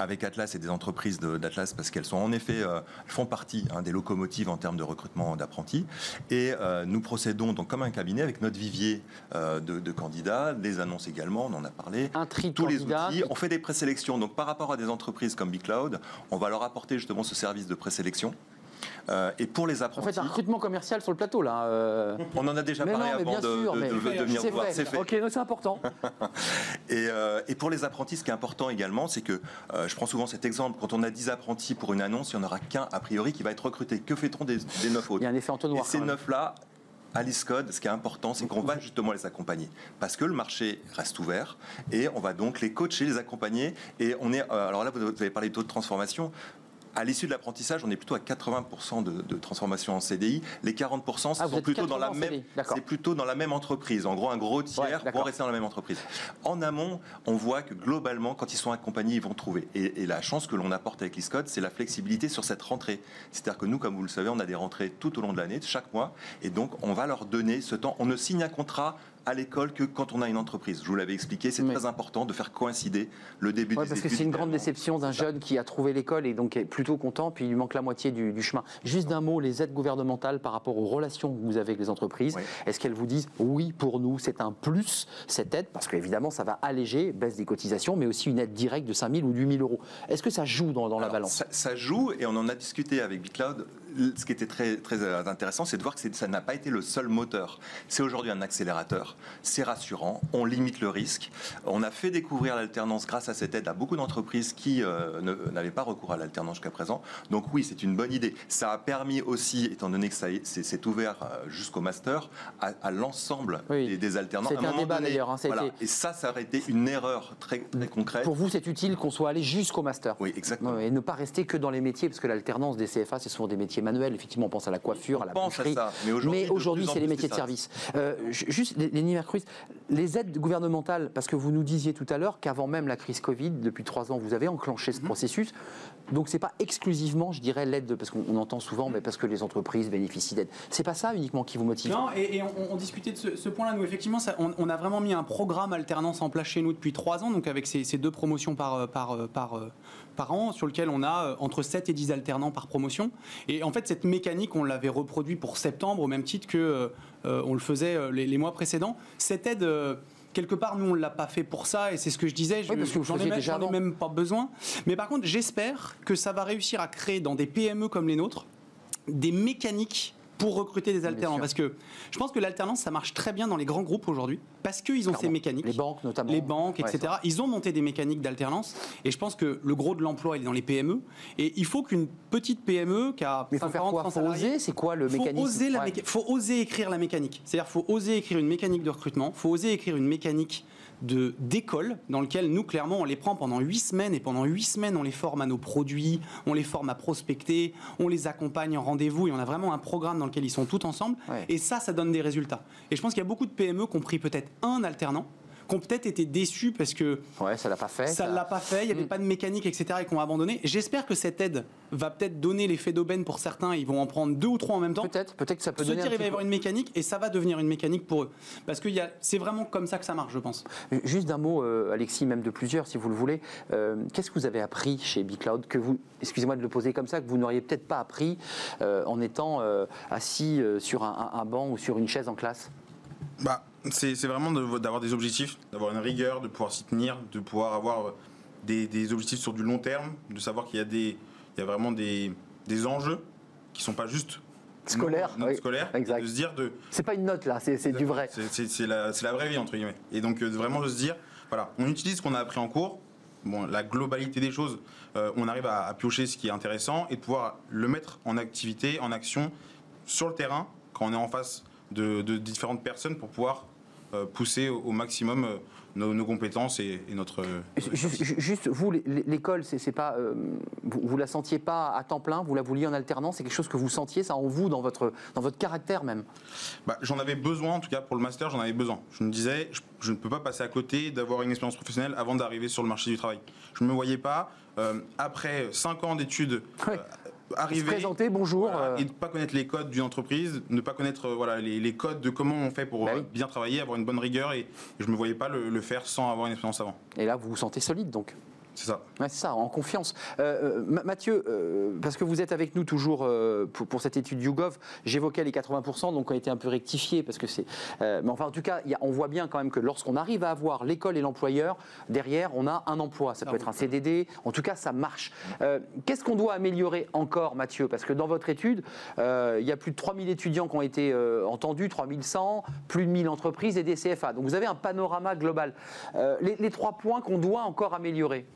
avec Atlas et des entreprises de- d'Atlas parce qu'elles sont en effet euh, font partie hein, des locomotives en termes de recrutement d'apprentis et euh, nous procédons donc comme un cabinet avec notre vivier euh, de, de candidats, des annonces également, on en a parlé, un tri tous les outils. On fait des présélections. Donc, par rapport à des entreprises comme BigCloud, on va leur apporter justement ce service de présélection. Euh, et pour les En apprentis, fait, un recrutement commercial sur le plateau, là. euh. on en a déjà Mais parlé non, mais avant bien de, sûr, de- mais de- de venir voir. C'est fait. Ok, donc c'est important. Et, euh, et pour les apprentis, ce qui est important également, c'est que euh, je prends souvent cet exemple. Quand on a 10 apprentis pour une annonce, il n'y en aura qu'un a priori qui va être recruté. Que fait-on des, des 9 Il autres y a un effet Et entonnoir. ces quand même. 9-là, à l'ISCODE, ce qui est important, c'est qu'on va justement les accompagner. Parce que le marché reste ouvert et on va donc les coacher, les accompagner. Et on est. alors là, vous avez parlé de taux de transformation. À l'issue de l'apprentissage, on est plutôt à 80% de, de transformation en CDI. Les 40% Ah, sont plutôt dans 80 la même. C'est plutôt dans la même entreprise. En gros, un gros Ouais, tiers d'accord. vont rester dans la même entreprise. En amont, on voit que globalement, quand ils sont accompagnés, ils vont trouver. Et, et la chance que l'on apporte avec l'ISCODE, c'est la flexibilité sur cette rentrée. C'est-à-dire que nous, comme vous le savez, on a des rentrées tout au long de l'année, chaque mois. Et donc, on va leur donner ce temps. On ne signe un contrat à l'école que quand on a une entreprise. Je vous l'avais expliqué, c'est Oui. très important de faire coïncider le début Ouais, des parce que c'est une grande déception d'un jeune qui a trouvé l'école et donc est plutôt content, puis il lui manque la moitié du, du chemin. Juste d'un mot, les aides gouvernementales par rapport aux relations que vous avez avec les entreprises, Oui. est-ce qu'elles vous disent oui, pour nous, c'est un plus, cette aide, parce qu'évidemment, ça va alléger, baisse des cotisations, mais aussi une aide directe de 5 000 ou 8 000 euros. Est-ce que ça joue dans, dans la balance? ça, ça joue et on en a discuté avec BitCloud. Ce qui était très, très euh, intéressant, c'est de voir que ça n'a pas été le seul moteur. C'est aujourd'hui un accélérateur. C'est rassurant. On limite le risque. On a fait découvrir l'alternance grâce à cette aide à beaucoup d'entreprises qui euh, n'avaient pas recours à l'alternance jusqu'à présent. Donc oui, c'est une bonne idée. Ça a permis aussi, étant donné que ça est- c'est ouvert euh, jusqu'au master, à, à l'ensemble Oui. des, des alternants. C'était un moment débat, d'ailleurs, hein, voilà. Et ça, ça aurait été une erreur très, très concrète. Pour vous, c'est utile qu'on soit allé jusqu'au master Oui, exactement. Et ne pas rester que dans les métiers, parce que l'alternance des CFA, c'est souvent des métiers manuels. Effectivement, on pense à la coiffure, à la à boucherie. ça, mais aujourd'hui, c'est les métiers de service. Euh, ju- juste, les, les Mercruz, les aides gouvernementales, parce que vous nous disiez tout à l'heure qu'avant même la crise Covid, depuis trois ans, vous avez enclenché Mhm. ce processus. Donc, c'est pas exclusivement, je dirais, l'aide, de- parce qu'on on entend souvent, mais parce que les entreprises bénéficient d'aide. C'est pas ça uniquement qui vous motive? Non, et, et on, on discutait de ce, ce point-là. Nous, effectivement, ça- on, on a vraiment mis un programme alternance en place chez nous depuis trois ans, donc avec ces, ces deux promotions par, par, par, euh, par an, sur lequel on a euh, entre 7 et 10 alternants par promotion. Et en fait, cette mécanique, on l'avait reproduit pour septembre, au même titre que euh, euh, on le faisait les, les mois précédents. Cette aide. euh, Quelque part, nous, on ne l'a pas fait pour ça, et c'est ce que je disais. Je, Oui, parce que vous j'en ai même pas besoin. Mais par contre, j'espère que ça va réussir à créer dans des PME comme les nôtres des mécaniques pour recruter des alternants. Parce que je pense que l'alternance, ça marche très bien dans les grands groupes aujourd'hui, parce qu'ils ont ces mécaniques. Les banques, notamment. Les banques, Ouais, etc. Ils ont monté des mécaniques d'alternance. Et je pense que le gros de l'emploi, il est dans les PME. Et il faut qu'une petite PME qui a Mais il faut faire 50, quoi? 100 faut oser? C'est quoi le faut mécanisme? oser, la Ouais. méca- faut oser écrire la mécanique. C'est-à-dire faut oser écrire une mécanique de recrutement, faut oser écrire une mécanique de d'école dans lequel nous clairement on les prend pendant huit semaines et pendant huit semaines on les forme à nos produits, on les forme à prospecter, on les accompagne en rendez-vous et on a vraiment un programme dans lequel ils sont tous ensemble Ouais. et ça ça donne des résultats. Et je pense qu'il y a beaucoup de PME qui ont pris peut-être un alternant qui ont peut-être été déçus parce que Ouais, ça l'a pas fait. ça ne l'a pas fait, il n'y avait Mm. pas de mécanique, etc., et qu'on a abandonné. J'espère que cette aide va peut-être donner l'effet d'aubaine pour certains, ils vont en prendre deux ou trois en même temps. Peut-être, peut-être que ça peut Se donner dire il va y avoir une mécanique et ça va devenir une mécanique pour eux. Parce que il y a- c'est vraiment comme ça que ça marche, je pense. Juste d'un mot, euh, Alexis, même de plusieurs, si vous le voulez. Euh, Qu'est-ce que vous avez appris chez BigCloud que vous, excusez-moi de le poser comme ça, que vous n'auriez peut-être pas appris euh, en étant euh, assis euh, sur un, un- un banc ou sur une chaise en classe? Bah, c'est vraiment de- d'avoir des objectifs, d'avoir une rigueur, de pouvoir s'y tenir, de pouvoir avoir euh, des, des objectifs sur du long terme, de savoir qu'il y a, des, il y a vraiment des, des enjeux qui sont pas juste Scolaires, oui, scolaires, exact. de se dire de C'est pas une note là, c'est du vrai. la, c'est la vraie vie entre guillemets. Et donc euh, vraiment de se dire, voilà, on utilise ce qu'on a appris en cours. Bon, la globalité des choses, euh, on arrive à, à piocher ce qui est intéressant et de pouvoir le mettre en activité, en action sur le terrain quand on est en face de, de différentes personnes pour pouvoir euh, pousser au, maximum euh, nos, nos compétences et, et notre. euh, Juste, ju- juste, vous, l'é- l'école, c'est pas, euh, vous, vous la sentiez pas à temps plein, vous la vouliez en alternance, c'est quelque chose que vous sentiez, ça en vous, dans votre, dans votre caractère même? Bah, j'en avais besoin, en tout cas pour le master, j'en avais besoin. Je me disais, je, je ne peux pas passer à côté d'avoir une expérience professionnelle avant d'arriver sur le marché du travail. Je ne me voyais pas, euh, après 5 ans d'études, Ouais. Euh, Se arriver présenter, bonjour. voilà, euh, et ne pas connaître les codes d'une entreprise, ne pas connaître euh, voilà, les, les codes de comment on fait pour Bah euh, oui. bien travailler, avoir une bonne rigueur. Et, et je ne me voyais pas le, le faire sans avoir une expérience avant. et là, vous vous sentez solide donc. C'est ça. Ouais, c'est ça, en confiance. Euh, euh, Ma- Mathieu, euh, parce que vous êtes avec nous toujours euh, pour, pour cette étude YouGov, j'évoquais les 80%, donc on a été un peu rectifié, parce que c'est. euh, mais enfin, en tout cas, il y a- on voit bien quand même que lorsqu'on arrive à avoir l'école et l'employeur, derrière, on a un emploi. Ça peut être un CDD, en tout cas, ça marche. Euh, Qu'est-ce qu'on doit améliorer encore, Mathieu? Parce que dans votre étude, euh, il y a plus de 3000 étudiants qui ont été euh, entendus, 3100, plus de 1000 entreprises et des CFA. Donc vous avez un panorama global. Euh, les, les trois points qu'on doit encore améliorer?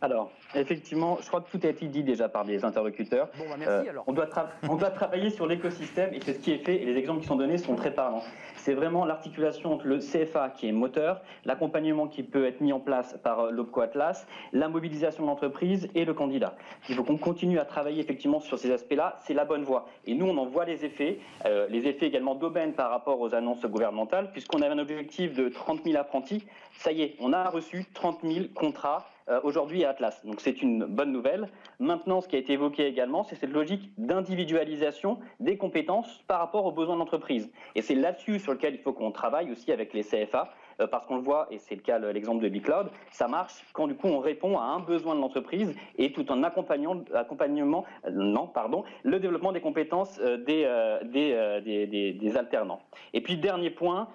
Alors, effectivement, je crois que tout a été dit déjà par les interlocuteurs. Bon, bah, merci Euh, alors. On doit, tra- on doit travailler sur l'écosystème et c'est ce qui est fait et les exemples qui sont donnés sont très parlants. C'est vraiment l'articulation entre le CFA qui est moteur, l'accompagnement qui peut être mis en place par euh, l'OPCO Atlas, la mobilisation de l'entreprise et le candidat. Il faut qu'on continue à travailler effectivement sur ces aspects-là, c'est la bonne voie. Et nous, on en voit les effets, euh, les effets également d'aubaine par rapport aux annonces gouvernementales, puisqu'on avait un objectif de 30 000 apprentis. Ça y est, on a reçu 30 000 contrats euh, aujourd'hui à Atlas. Donc c'est une bonne nouvelle. Maintenant, ce qui a été évoqué également, c'est cette logique d'individualisation des compétences par rapport aux besoins de l'entreprise. Et c'est là-dessus sur lequel il faut qu'on travaille aussi avec les CFA, euh, parce qu'on le voit, et c'est le cas l'exemple de BigCloud, ça marche quand du coup on répond à un besoin de l'entreprise et tout en accompagnant, accompagnement, euh, non, pardon, le développement des compétences euh, des, des, des, des, des, alternants. Et puis dernier point,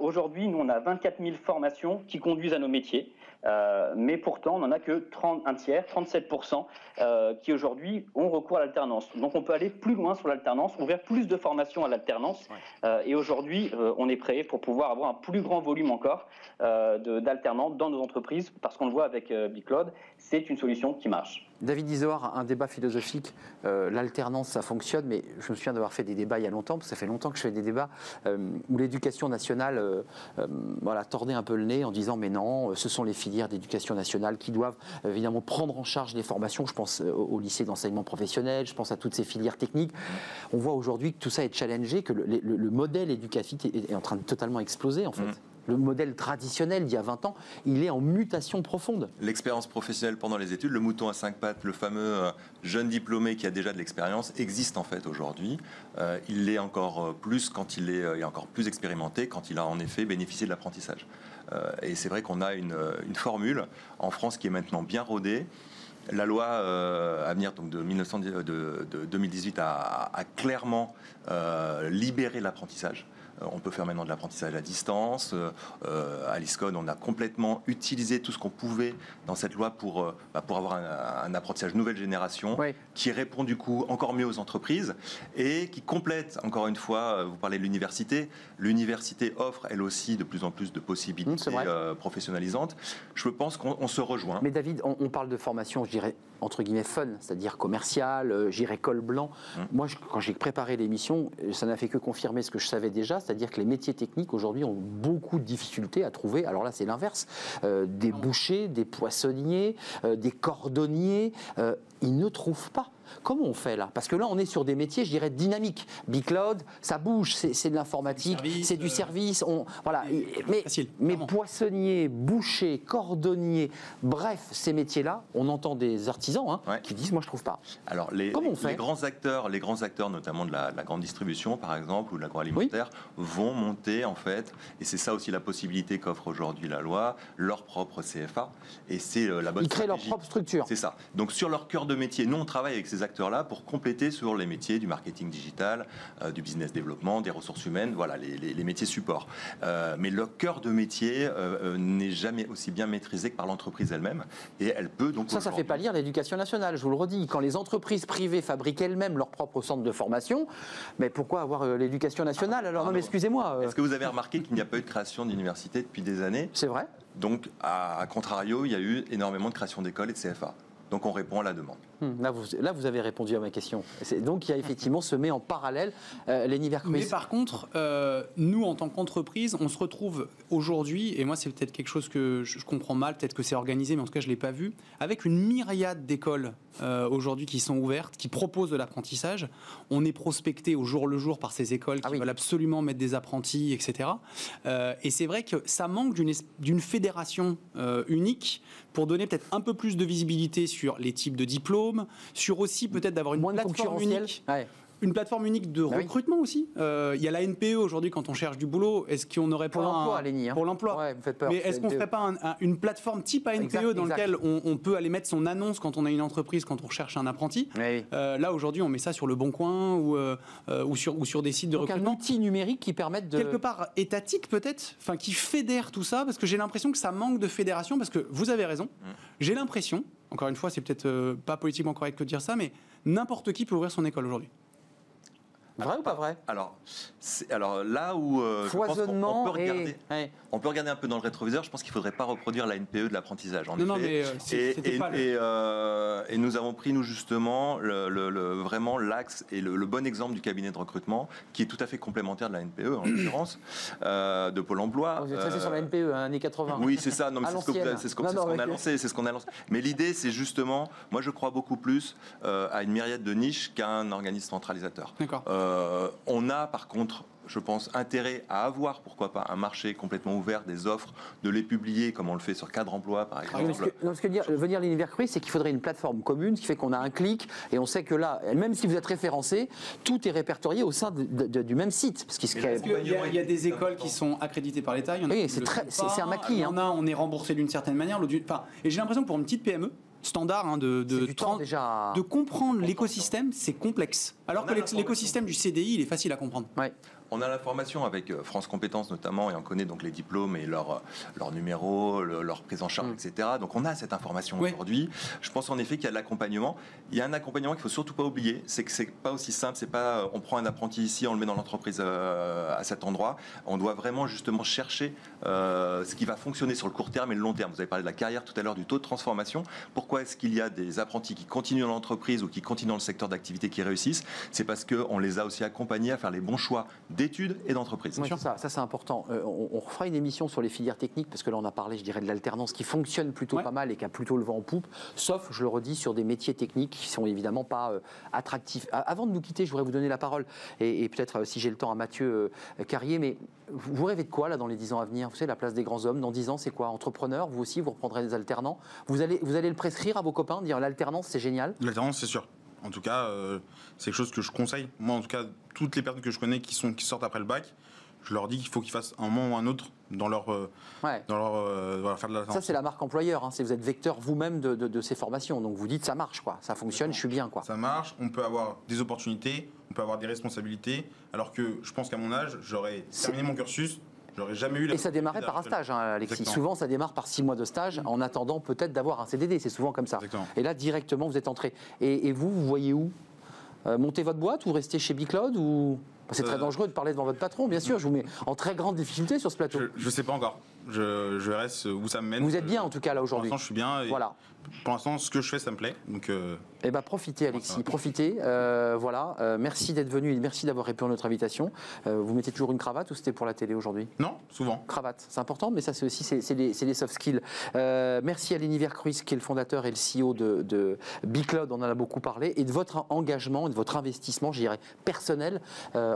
aujourd'hui nous on a 24 000 formations qui conduisent à nos métiers. Euh, mais pourtant, on n'en a que 30, un tiers, 37%, euh, qui aujourd'hui ont recours à l'alternance. Donc on peut aller plus loin sur l'alternance, ouvrir plus de formations à l'alternance. Euh, et aujourd'hui, on est prêt pour pouvoir avoir un plus grand volume encore d'alternants dans nos entreprises, parce qu'on le voit avec BigCloud, c'est une solution qui marche. David Isoard, un débat philosophique, l'alternance ça fonctionne, mais je me souviens d'avoir fait des débats il y a longtemps, parce que ça fait longtemps que je fais des débats où l'éducation nationale voilà, tordait un peu le nez en disant mais non, ce sont les filles d'éducation nationale qui doivent évidemment prendre en charge les formations. Je pense euh, au lycée d'enseignement professionnel, je pense à toutes ces filières techniques. On voit aujourd'hui que tout ça est challengé, que le, modèle éducatif est, en train de totalement exploser en fait. Mm. Le modèle traditionnel d'il y a 20 ans, il est en mutation profonde. L'expérience professionnelle pendant les études, le mouton à cinq pattes, le fameux euh, jeune diplômé qui a déjà de l'expérience, existe en fait aujourd'hui. Euh, il l'est encore plus quand il est, encore plus expérimenté, quand il a en effet bénéficié de l'apprentissage. Euh, et c'est vrai qu'on a une, formule en France qui est maintenant bien rodée. La loi euh, à venir donc de, 2018 a, clairement euh, libéré l'apprentissage. Euh, on peut faire maintenant de l'apprentissage à distance. Euh, euh, à l'ISCON, on a complètement utilisé tout ce qu'on pouvait dans cette loi pour, bah, pour avoir un, apprentissage nouvelle génération qui répond du coup encore mieux aux entreprises et qui complète, encore une fois, vous parlez de l'université. L'université offre elle aussi de plus en plus de possibilités mmh, professionnalisantes. Je pense qu'on se rejoint. Mais David, on, parle de formation, je dirais, entre guillemets, fun, c'est-à-dire commercial, j'irais col blanc. Mmh. Moi, quand j'ai préparé l'émission, ça n'a fait que confirmer ce que je savais déjà, c'est-à-dire que les métiers techniques aujourd'hui ont beaucoup de difficultés à trouver, alors là c'est l'inverse, euh, des bouchers, des poissonniers, euh, des cordonniers, euh, ils ne trouvent pas. Comment on fait là? Parce que là, on est sur des métiers, je dirais, dynamiques. Big Cloud, ça bouge, c'est de l'informatique, c'est du service. On, voilà. Mais, mais poissonniers, bouchers, cordonniers, bref, ces métiers-là, on entend des artisans hein, qui disent Moi, je trouve pas. Alors, les, Comment on fait? les grands acteurs, les grands acteurs, notamment de la, grande distribution, par exemple, ou de l'agroalimentaire, vont monter, en fait, et c'est ça aussi la possibilité qu'offre aujourd'hui la loi, leur propre CFA. Et c'est euh, la bonne Ils créent leur propre structure. C'est ça. Donc, sur leur cœur de métier, nous, on travaille avec ces acteurs-là pour compléter sur les métiers du marketing digital, euh, du business développement, des ressources humaines, voilà, les, métiers support. Euh, mais le cœur de métier euh, n'est jamais aussi bien maîtrisé que par l'entreprise elle-même, et elle peut donc. Ça, ça fait pas lire l'éducation nationale. Je vous le redis, quand les entreprises privées fabriquent elles-mêmes leur propre centre de formation, mais pourquoi avoir l'éducation nationale? Alors non, mais excusez-moi. Est-ce que vous avez remarqué qu'il n'y a pas eu de création d'université depuis des années? C'est vrai. Donc, à contrario, il y a eu énormément de création d'écoles et de CFA. Donc on répond à la demande. Hmm, là, vous, là, vous avez répondu à ma question. Donc il y a effectivement se met en parallèle euh, Mais par contre, euh, nous, en tant qu'entreprise, on se retrouve aujourd'hui, et moi c'est peut-être quelque chose que je comprends mal, peut-être que c'est organisé, mais en tout cas je ne l'ai pas vu, avec une myriade d'écoles euh, aujourd'hui qui sont ouvertes, qui proposent de l'apprentissage. On est prospecté au jour le jour par ces écoles qui ah veulent absolument mettre des apprentis, etc. Euh, et c'est vrai que ça manque d'une fédération unique pour donner peut-être un peu plus de visibilité sur les types de diplômes, sur aussi peut-être d'avoir une plateforme unique une plateforme unique de ah recrutement aussi. Euh, il y a la NPE aujourd'hui quand on cherche du boulot. Est-ce qu'on n'aurait pas pour l'emploi, hein. pour l'emploi Mais est-ce qu'on ne ferait pas une plateforme type ANPE dans laquelle on, peut aller mettre son annonce quand on a une entreprise, quand on recherche un apprenti euh, Là aujourd'hui, on met ça sur le Bon Coin ou, euh, ou sur ou sur des sites de Donc recrutement. Un outil numérique qui permette de quelque part étatique peut-être, enfin qui fédère tout ça, parce que j'ai l'impression que ça manque de fédération. Parce que vous avez raison. Mmh. J'ai l'impression, encore une fois, c'est peut-être pas politiquement correct de dire ça, mais n'importe qui peut ouvrir son école aujourd'hui. Vrai ou pas vrai? Alors, alors là où euh, Foisonnement on, peut regarder, on peut regarder un peu dans le rétroviseur, je pense qu'il ne faudrait pas reproduire la NPE de l'apprentissage. Non, non, mais euh, et, et, euh, et, nous avons pris, nous, justement, le, vraiment l'axe et le, bon exemple du cabinet de recrutement, qui est tout à fait complémentaire de la NPE, en l'occurrence, de Pôle emploi. Vous êtes resté sur la NPE, hein, années 80. Oui, c'est ça. Non, c'est ce qu'on a lancé. C'est ce qu'on a lancé. Mais l'idée, c'est justement, moi, je crois beaucoup plus à une myriade de niches qu'à un organisme centralisateur. D'accord. Euh, on a par contre je pense, intérêt à avoir, pourquoi pas, un marché complètement ouvert, des offres, de les publier comme on le fait sur Cadre Emploi, par Ah oui, parce exemple. que, non, que dire, venir l'univers Cruise, c'est qu'il faudrait une plateforme commune, ce qui fait qu'on a un clic et on sait que là, même si vous êtes référencé, tout est répertorié au sein de- de- du même site. Parce qu'il y, a- il y a des écoles qui sont accréditées par l'État? il y en a Oui, qui c'est un maquis, Il y en a, on est remboursé d'une certaine manière. Enfin, et j'ai l'impression que pour une petite PME, standard hein, de, de, c'est du temps 30 déjà. de comprendre l'écosystème, c'est complexe. Alors que l'écosystème du CDI, il est facile à comprendre. Ouais. On a l'information avec euh, France Compétences notamment, et on connaît donc les diplômes et leur, euh, leur numéro, le- leur prise en charge, Mm. etc. Donc on a cette information Oui. aujourd'hui. Je pense en effet qu'il y a de l'accompagnement. Il y a un accompagnement qu'il faut surtout pas oublier, c'est que c'est pas aussi simple. C'est pas euh, on prend un apprenti ici, on le met dans l'entreprise euh, à cet endroit. On doit vraiment justement chercher euh, ce qui va fonctionner sur le court terme et le long terme. Vous avez parlé de la carrière tout à l'heure, du taux de transformation. Pourquoi est-ce qu'il y a des apprentis qui continuent dans l'entreprise ou qui continuent dans le secteur d'activité qui réussissent? C'est parce qu'on les a aussi accompagnés à faire les bons choix d'études et d'entreprise. Ouais, c'est ça, ça c'est important. Euh, on, on refera une émission sur les filières techniques parce que là on a parlé, je dirais, de l'alternance qui fonctionne plutôt Ouais. pas mal et qui a plutôt le vent en poupe. Sauf, je le redis, sur des métiers techniques qui sont évidemment pas euh, attractifs. A- Avant de nous quitter, je voudrais vous donner la parole et, et peut-être euh, si j'ai le temps à Mathieu euh, Carrier. Mais vous, vous rêvez de quoi là dans les 10 ans à venir? Vous savez, la place des grands hommes dans 10 ans, c'est quoi? Entrepreneur, vous aussi, vous reprendrez des alternants? Vous allez, vous allez le prescrire à vos copains, dire l'alternance c'est génial? L'alternance, c'est sûr. En tout cas, euh, c'est quelque chose que je conseille. Moi, en tout cas, toutes les personnes que je connais qui, sont, qui sortent après le bac, je leur dis qu'il faut qu'ils fassent un moment ou un autre dans leur, euh, Ouais. dans leur euh, voilà, faire de Ça, c'est la marque employeur. Hein. Vous êtes vecteur vous-même de, de- de ces formations. Donc vous dites ça marche, quoi. Ça fonctionne, je suis bien, quoi. Ça marche, on peut avoir des opportunités, on peut avoir des responsabilités, alors que je pense qu'à mon âge, j'aurais terminé mon cursus, j'aurais jamais eu la Et ça démarrait par un stage, hein, Alexis. Exactement. Souvent, ça démarre par six mois de stage en attendant peut-être d'avoir un CDD. C'est souvent comme ça. Exactement. Et là, directement, vous êtes entré. Et, et vous, vous voyez où? Euh, Monter votre boîte ou rester chez Bicloud ou... C'est très Euh, dangereux de parler devant votre patron, bien sûr. Je vous mets en très grande difficulté sur ce plateau. Je, je sais pas encore. Je, je reste où ça me mène. Vous êtes bien, en tout cas, là, Pour aujourd'hui. l'instant, je suis bien. Et Voilà. Pour l'instant, ce que je fais, ça me plaît. Donc, euh, Eh ben profitez Alexis, profitez. Euh, voilà, Euh, merci d'être venu et merci d'avoir répondu à notre invitation. Vous mettez toujours une cravate ou c'était pour la télé aujourd'hui? Non, souvent. Cravate, c'est important, mais ça c'est aussi c'est les, soft skills. Merci à l'Univers Cruise qui est le fondateur et le CEO de, de Bicloud, on en a beaucoup parlé, et de votre engagement et de votre investissement, je dirais personnel,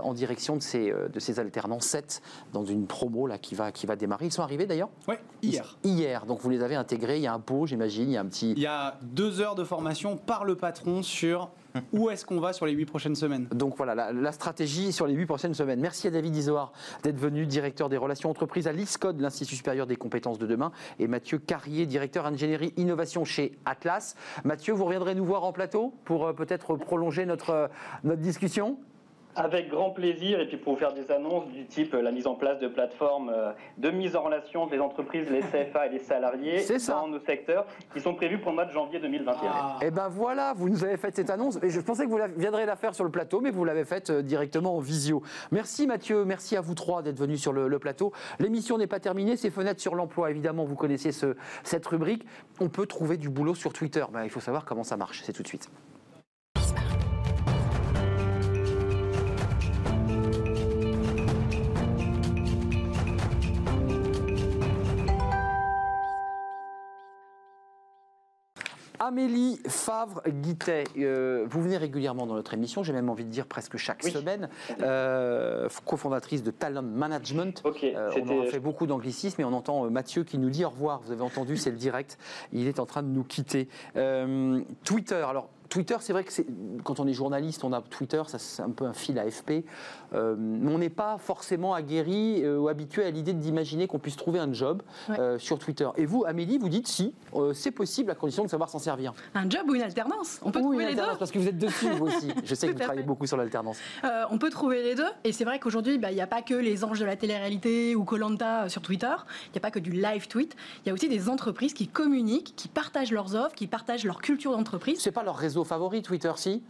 en direction de ces, euh, de ces alternants 7 dans une promo là qui va qui va démarrer. Ils sont arrivés d'ailleurs Ouais, hier. Hier, donc vous les avez intégrés. Il y a un pot, j'imagine, il y a un petit. Il y a deux heures de formation par le patron sur où est-ce qu'on va sur les huit prochaines semaines. Donc voilà, la, la stratégie sur les huit prochaines semaines. Merci à David Isoard d'être venu, directeur des relations entreprises à l'ISCOD, l'Institut supérieur des compétences de demain, et Mathieu Carrier, directeur ingénierie innovation chez Atlas. Mathieu, vous reviendrez nous voir en plateau pour euh, peut-être prolonger notre, euh, notre discussion? Avec grand plaisir, et puis pour vous faire des annonces du type euh, la mise en place de plateformes euh, de mise en relation entre les entreprises, les CFA et les salariés ça. dans nos secteurs qui sont prévus pour le mois de janvier 2021. Ah. Eh ben voilà, vous nous avez fait cette annonce. Et je pensais que vous viendrez la faire sur le plateau, mais vous l'avez faite euh, directement en visio. Merci Mathieu, merci à vous trois d'être venus sur le, le plateau. L'émission n'est pas terminée, c'est Fenêtre sur l'emploi. Évidemment, vous connaissez ce- cette rubrique. On peut trouver du boulot sur Twitter. Ben, il faut savoir comment ça marche. C'est tout de suite. Amélie Favre-Guittet, euh, vous venez régulièrement dans notre émission, j'ai même envie de dire presque chaque Oui. semaine, euh, cofondatrice de Talent Management. Euh, on fait beaucoup d'anglicisme et on entend euh, Mathieu qui nous dit au revoir. Vous avez entendu, c'est le direct. Il est en train de nous quitter. Twitter, alors. Twitter, c'est vrai que quand on est journaliste, on a Twitter, ça c'est un peu un fil AFP. Euh, mais on n'est pas forcément aguerri euh, ou habitué à l'idée d'imaginer qu'on puisse trouver un job Ouais. euh, sur Twitter. Et vous, Amélie, vous dites si, euh, c'est possible à condition de savoir s'en servir. Un job ou une alternance On peut Ou une trouver les deux. alternance, parce que vous êtes dessus, vous aussi. Je sais que vous travaillez fait. beaucoup sur l'alternance. On peut trouver les deux. Et c'est vrai qu'aujourd'hui, bah, il n'y a pas que les anges de la télé-réalité ou Colanta sur Twitter. Il n'y a pas que du live tweet. Il y a aussi des entreprises qui communiquent, qui partagent leurs offres, qui partagent leur culture d'entreprise. C'est pas leur réseau favori, Twitter, si?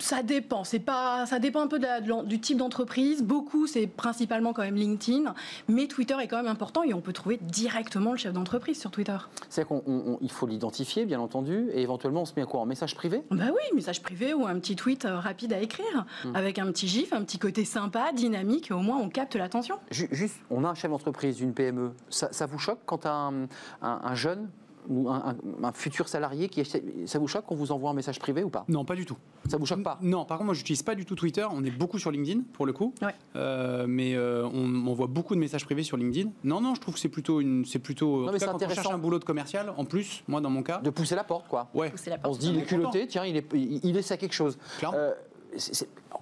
Ça dépend. C'est pas. Ça dépend un peu de la- de du type d'entreprise. Beaucoup, c'est principalement quand même LinkedIn, mais Twitter est quand même important et on peut trouver directement le chef d'entreprise sur Twitter. C'est-à-dire qu'il faut l'identifier, bien entendu, et éventuellement, on se met à quoi? En message privé? Bah oui, message privé ou un petit tweet euh, rapide à écrire, Hmm. avec un petit gif, un petit côté sympa, dynamique, et au moins on capte l'attention. Ju- Juste, on a un chef d'entreprise, une PME. Ça, ça vous choque quand un, un- un jeune ou un, un- un futur salarié qui ça vous choque qu'on vous envoie un message privé ou pas? Non, pas du tout. Ça vous choque pas? Non, par contre, moi, j'utilise pas du tout Twitter. On est beaucoup sur LinkedIn, pour le coup. Ouais. Euh, mais euh, on m'envoie beaucoup de messages privés sur LinkedIn. Non, non, je trouve que c'est plutôt une, c'est plutôt. en mais cas, quand on cherche un boulot de commercial, en plus, moi, dans mon cas. De pousser la porte, quoi. Ouais. On se dit, il est culotté, tiens, il est, il, il est ça quelque chose. Clairement. Euh,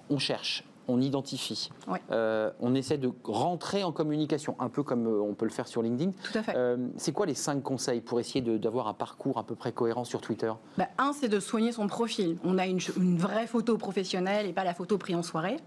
on cherche, on identifie. Euh, on essaie de rentrer en communication, un peu comme euh, on peut le faire sur LinkedIn. Tout à fait. Euh, c'est quoi les cinq conseils pour essayer d'avoir un parcours à peu près cohérent sur Twitter? Bah, un, c'est de soigner son profil. On a une vraie photo professionnelle et pas la photo prise en soirée.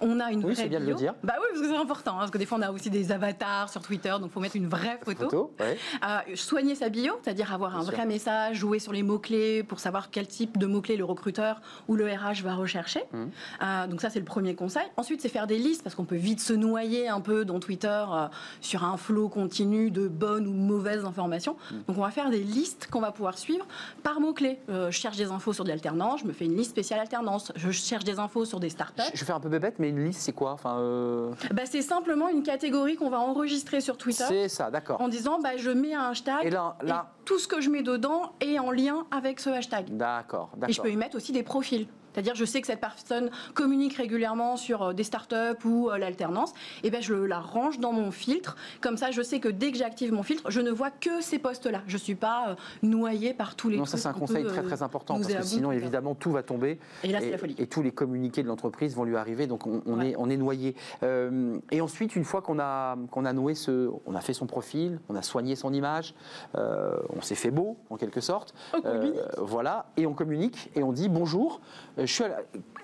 On a une Oui, vraie c'est bien de le dire. Bah oui, parce que c'est important. hein, parce que des fois, on a aussi des avatars sur Twitter, donc il faut mettre une vraie photo. Photo ouais. Euh, soigner sa bio, c'est-à-dire avoir un sûr. vrai message, jouer sur les mots-clés pour savoir quel type de mots-clés le recruteur ou le RH va rechercher. Mhm. Euh, donc ça, c'est le premier conseil. Ensuite, c'est faire des listes, parce qu'on peut vite se noyer un peu dans Twitter euh, sur un flot continu de bonnes ou mauvaises informations. Mhm. Donc on va faire des listes qu'on va pouvoir suivre par mots-clés. Je cherche des infos sur de l'alternance, je me fais une liste spéciale alternance. Je cherche des infos sur des startups. Je je un peu bébête, mais une liste, c'est quoi? Enfin, euh, Bah, c'est simplement une catégorie qu'on va enregistrer sur Twitter C'est ça, d'accord. en disant bah, je mets un hashtag Et là, là- et tout ce que je mets dedans est en lien avec ce hashtag. D'accord, Et je d'accord. peux y mettre aussi des profils. C'est-à-dire, je sais que cette personne communique régulièrement sur euh, des startups ou euh, l'alternance. Et ben, je la range dans mon filtre. Comme ça, je sais que dès que j'active mon filtre, je ne vois que ces postes-là. Je suis pas euh, noyée par tous les Non, ça c'est un conseil très très important parce que sinon évidemment tout va tomber Et là, c'est la folie. et tous les communiqués de l'entreprise vont lui arriver donc on, on Ouais. est, on est noyé. Euh, et ensuite une fois qu'on a, qu'on a noué ce, on a fait son profil, on a soigné son image, euh, on s'est fait beau en quelque sorte, On voilà et on communique et on dit bonjour, euh,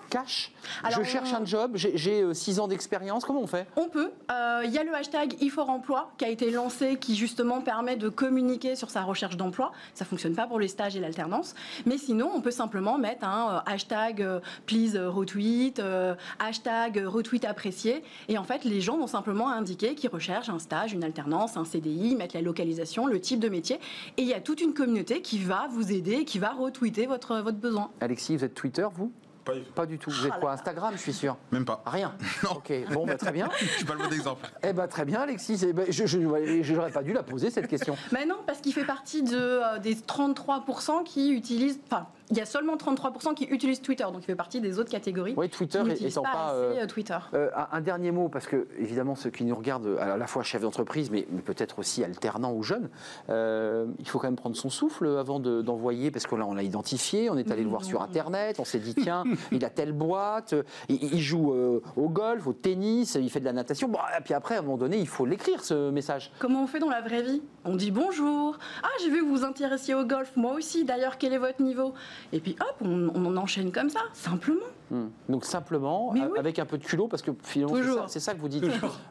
cash, Alors, je cherche on- un job, j'ai- j'ai 6 ans d'expérience, comment on fait? On peut. Euh, Il y a le hashtag IFORemploi qui a été lancé, qui justement permet de communiquer sur sa recherche d'emploi. Ça fonctionne pas pour les stages et l'alternance, mais sinon on peut simplement mettre un euh, hashtag euh, please euh, retweet, euh, hashtag euh, retweet apprécié, et en fait les gens vont simplement indiquer qu'ils recherchent un stage, une alternance, un CDI, mettre la localisation, le type de métier, et il y a toute une communauté qui va vous aider, qui va retweeter votre votre besoin. Alexis, vous êtes Twitter vous? Pas du tout. Pas du tout. Vous êtes quoi. Instagram, je suis sûr. Même pas. Rien. Non. Ok. Bon, bah, très bien. Je suis pas le bon exemple. Eh ben très bien, Alexis. Eh ben, je n'aurais pas dû la poser cette question. Mais non, parce qu'il fait partie de, euh, des 33% qui utilisent. Enfin, il y a seulement 33% qui utilisent Twitter, donc il fait partie des autres catégories. Oui, Twitter étant pas, pas. assez euh, euh, Twitter. euh, un dernier mot, parce que évidemment ceux qui nous regardent, à la fois chefs d'entreprise, mais, mais peut-être aussi alternants ou jeunes, euh, il faut quand même prendre son souffle avant de- d'envoyer, parce que là on l'a identifié, on est allé le voir sur Internet, on s'est dit tiens, il a telle boîte, il, il joue euh, au golf, au tennis, il fait de la natation. Bon, et puis après, à un moment donné, il faut l'écrire ce message. Comment on fait dans la vraie vie? On dit bonjour. Ah, j'ai vu que vous vous intéressiez au golf, moi aussi. D'ailleurs, quel est votre niveau? Et puis hop, on, on en enchaîne comme ça, simplement. Hmm. Donc simplement, oui. avec un peu de culot, parce que finalement c'est ça, c'est ça que vous dites.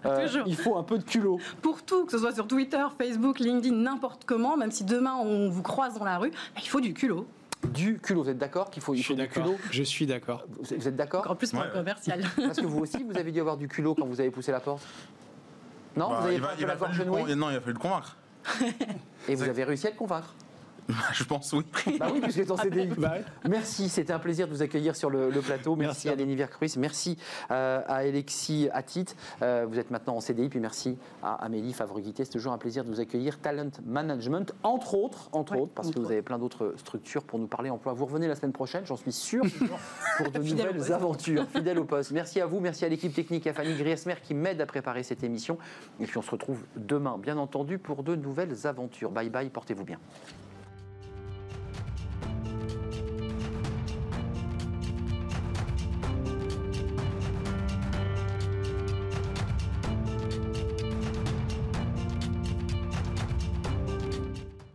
Euh, Toujours. Il faut un peu de culot. Pour tout, que ce soit sur Twitter, Facebook, LinkedIn, n'importe comment, même si demain on vous croise dans la rue, bah, il faut du culot. Du culot, vous êtes d'accord qu'il faut, il faut du culot Je suis d'accord. Vous êtes d'accord Encore plus pour Ouais, ouais. commercial. Parce que vous aussi, vous avez dû avoir du culot quand vous avez poussé la porte Non Bah, Vous avez il, pas va, il, la va fallu le non, il a fallu le convaincre. Et vous avez réussi à le convaincre Je pense oui. Bah oui, puisque dans CDI. Bah ouais. Merci, c'était un plaisir de vous accueillir sur le, le plateau. Merci, Merci à. Lenny Vercruis, merci euh, à Alexis Attit. Euh, vous êtes maintenant en CDI, puis merci à Amélie Favreguité. C'est toujours un plaisir de vous accueillir. Talent Management, entre autres, entre Ouais, autres, parce entre que vous avez plein d'autres structures pour nous parler emploi. Vous revenez la semaine prochaine, j'en suis sûr, pour de nouvelles aventures. Fidèle au poste. Merci à vous, merci à l'équipe technique, à Fanny Griesmer qui m'aide à préparer cette émission. Et puis on se retrouve demain, bien entendu, pour de nouvelles aventures. Bye bye, portez-vous bien.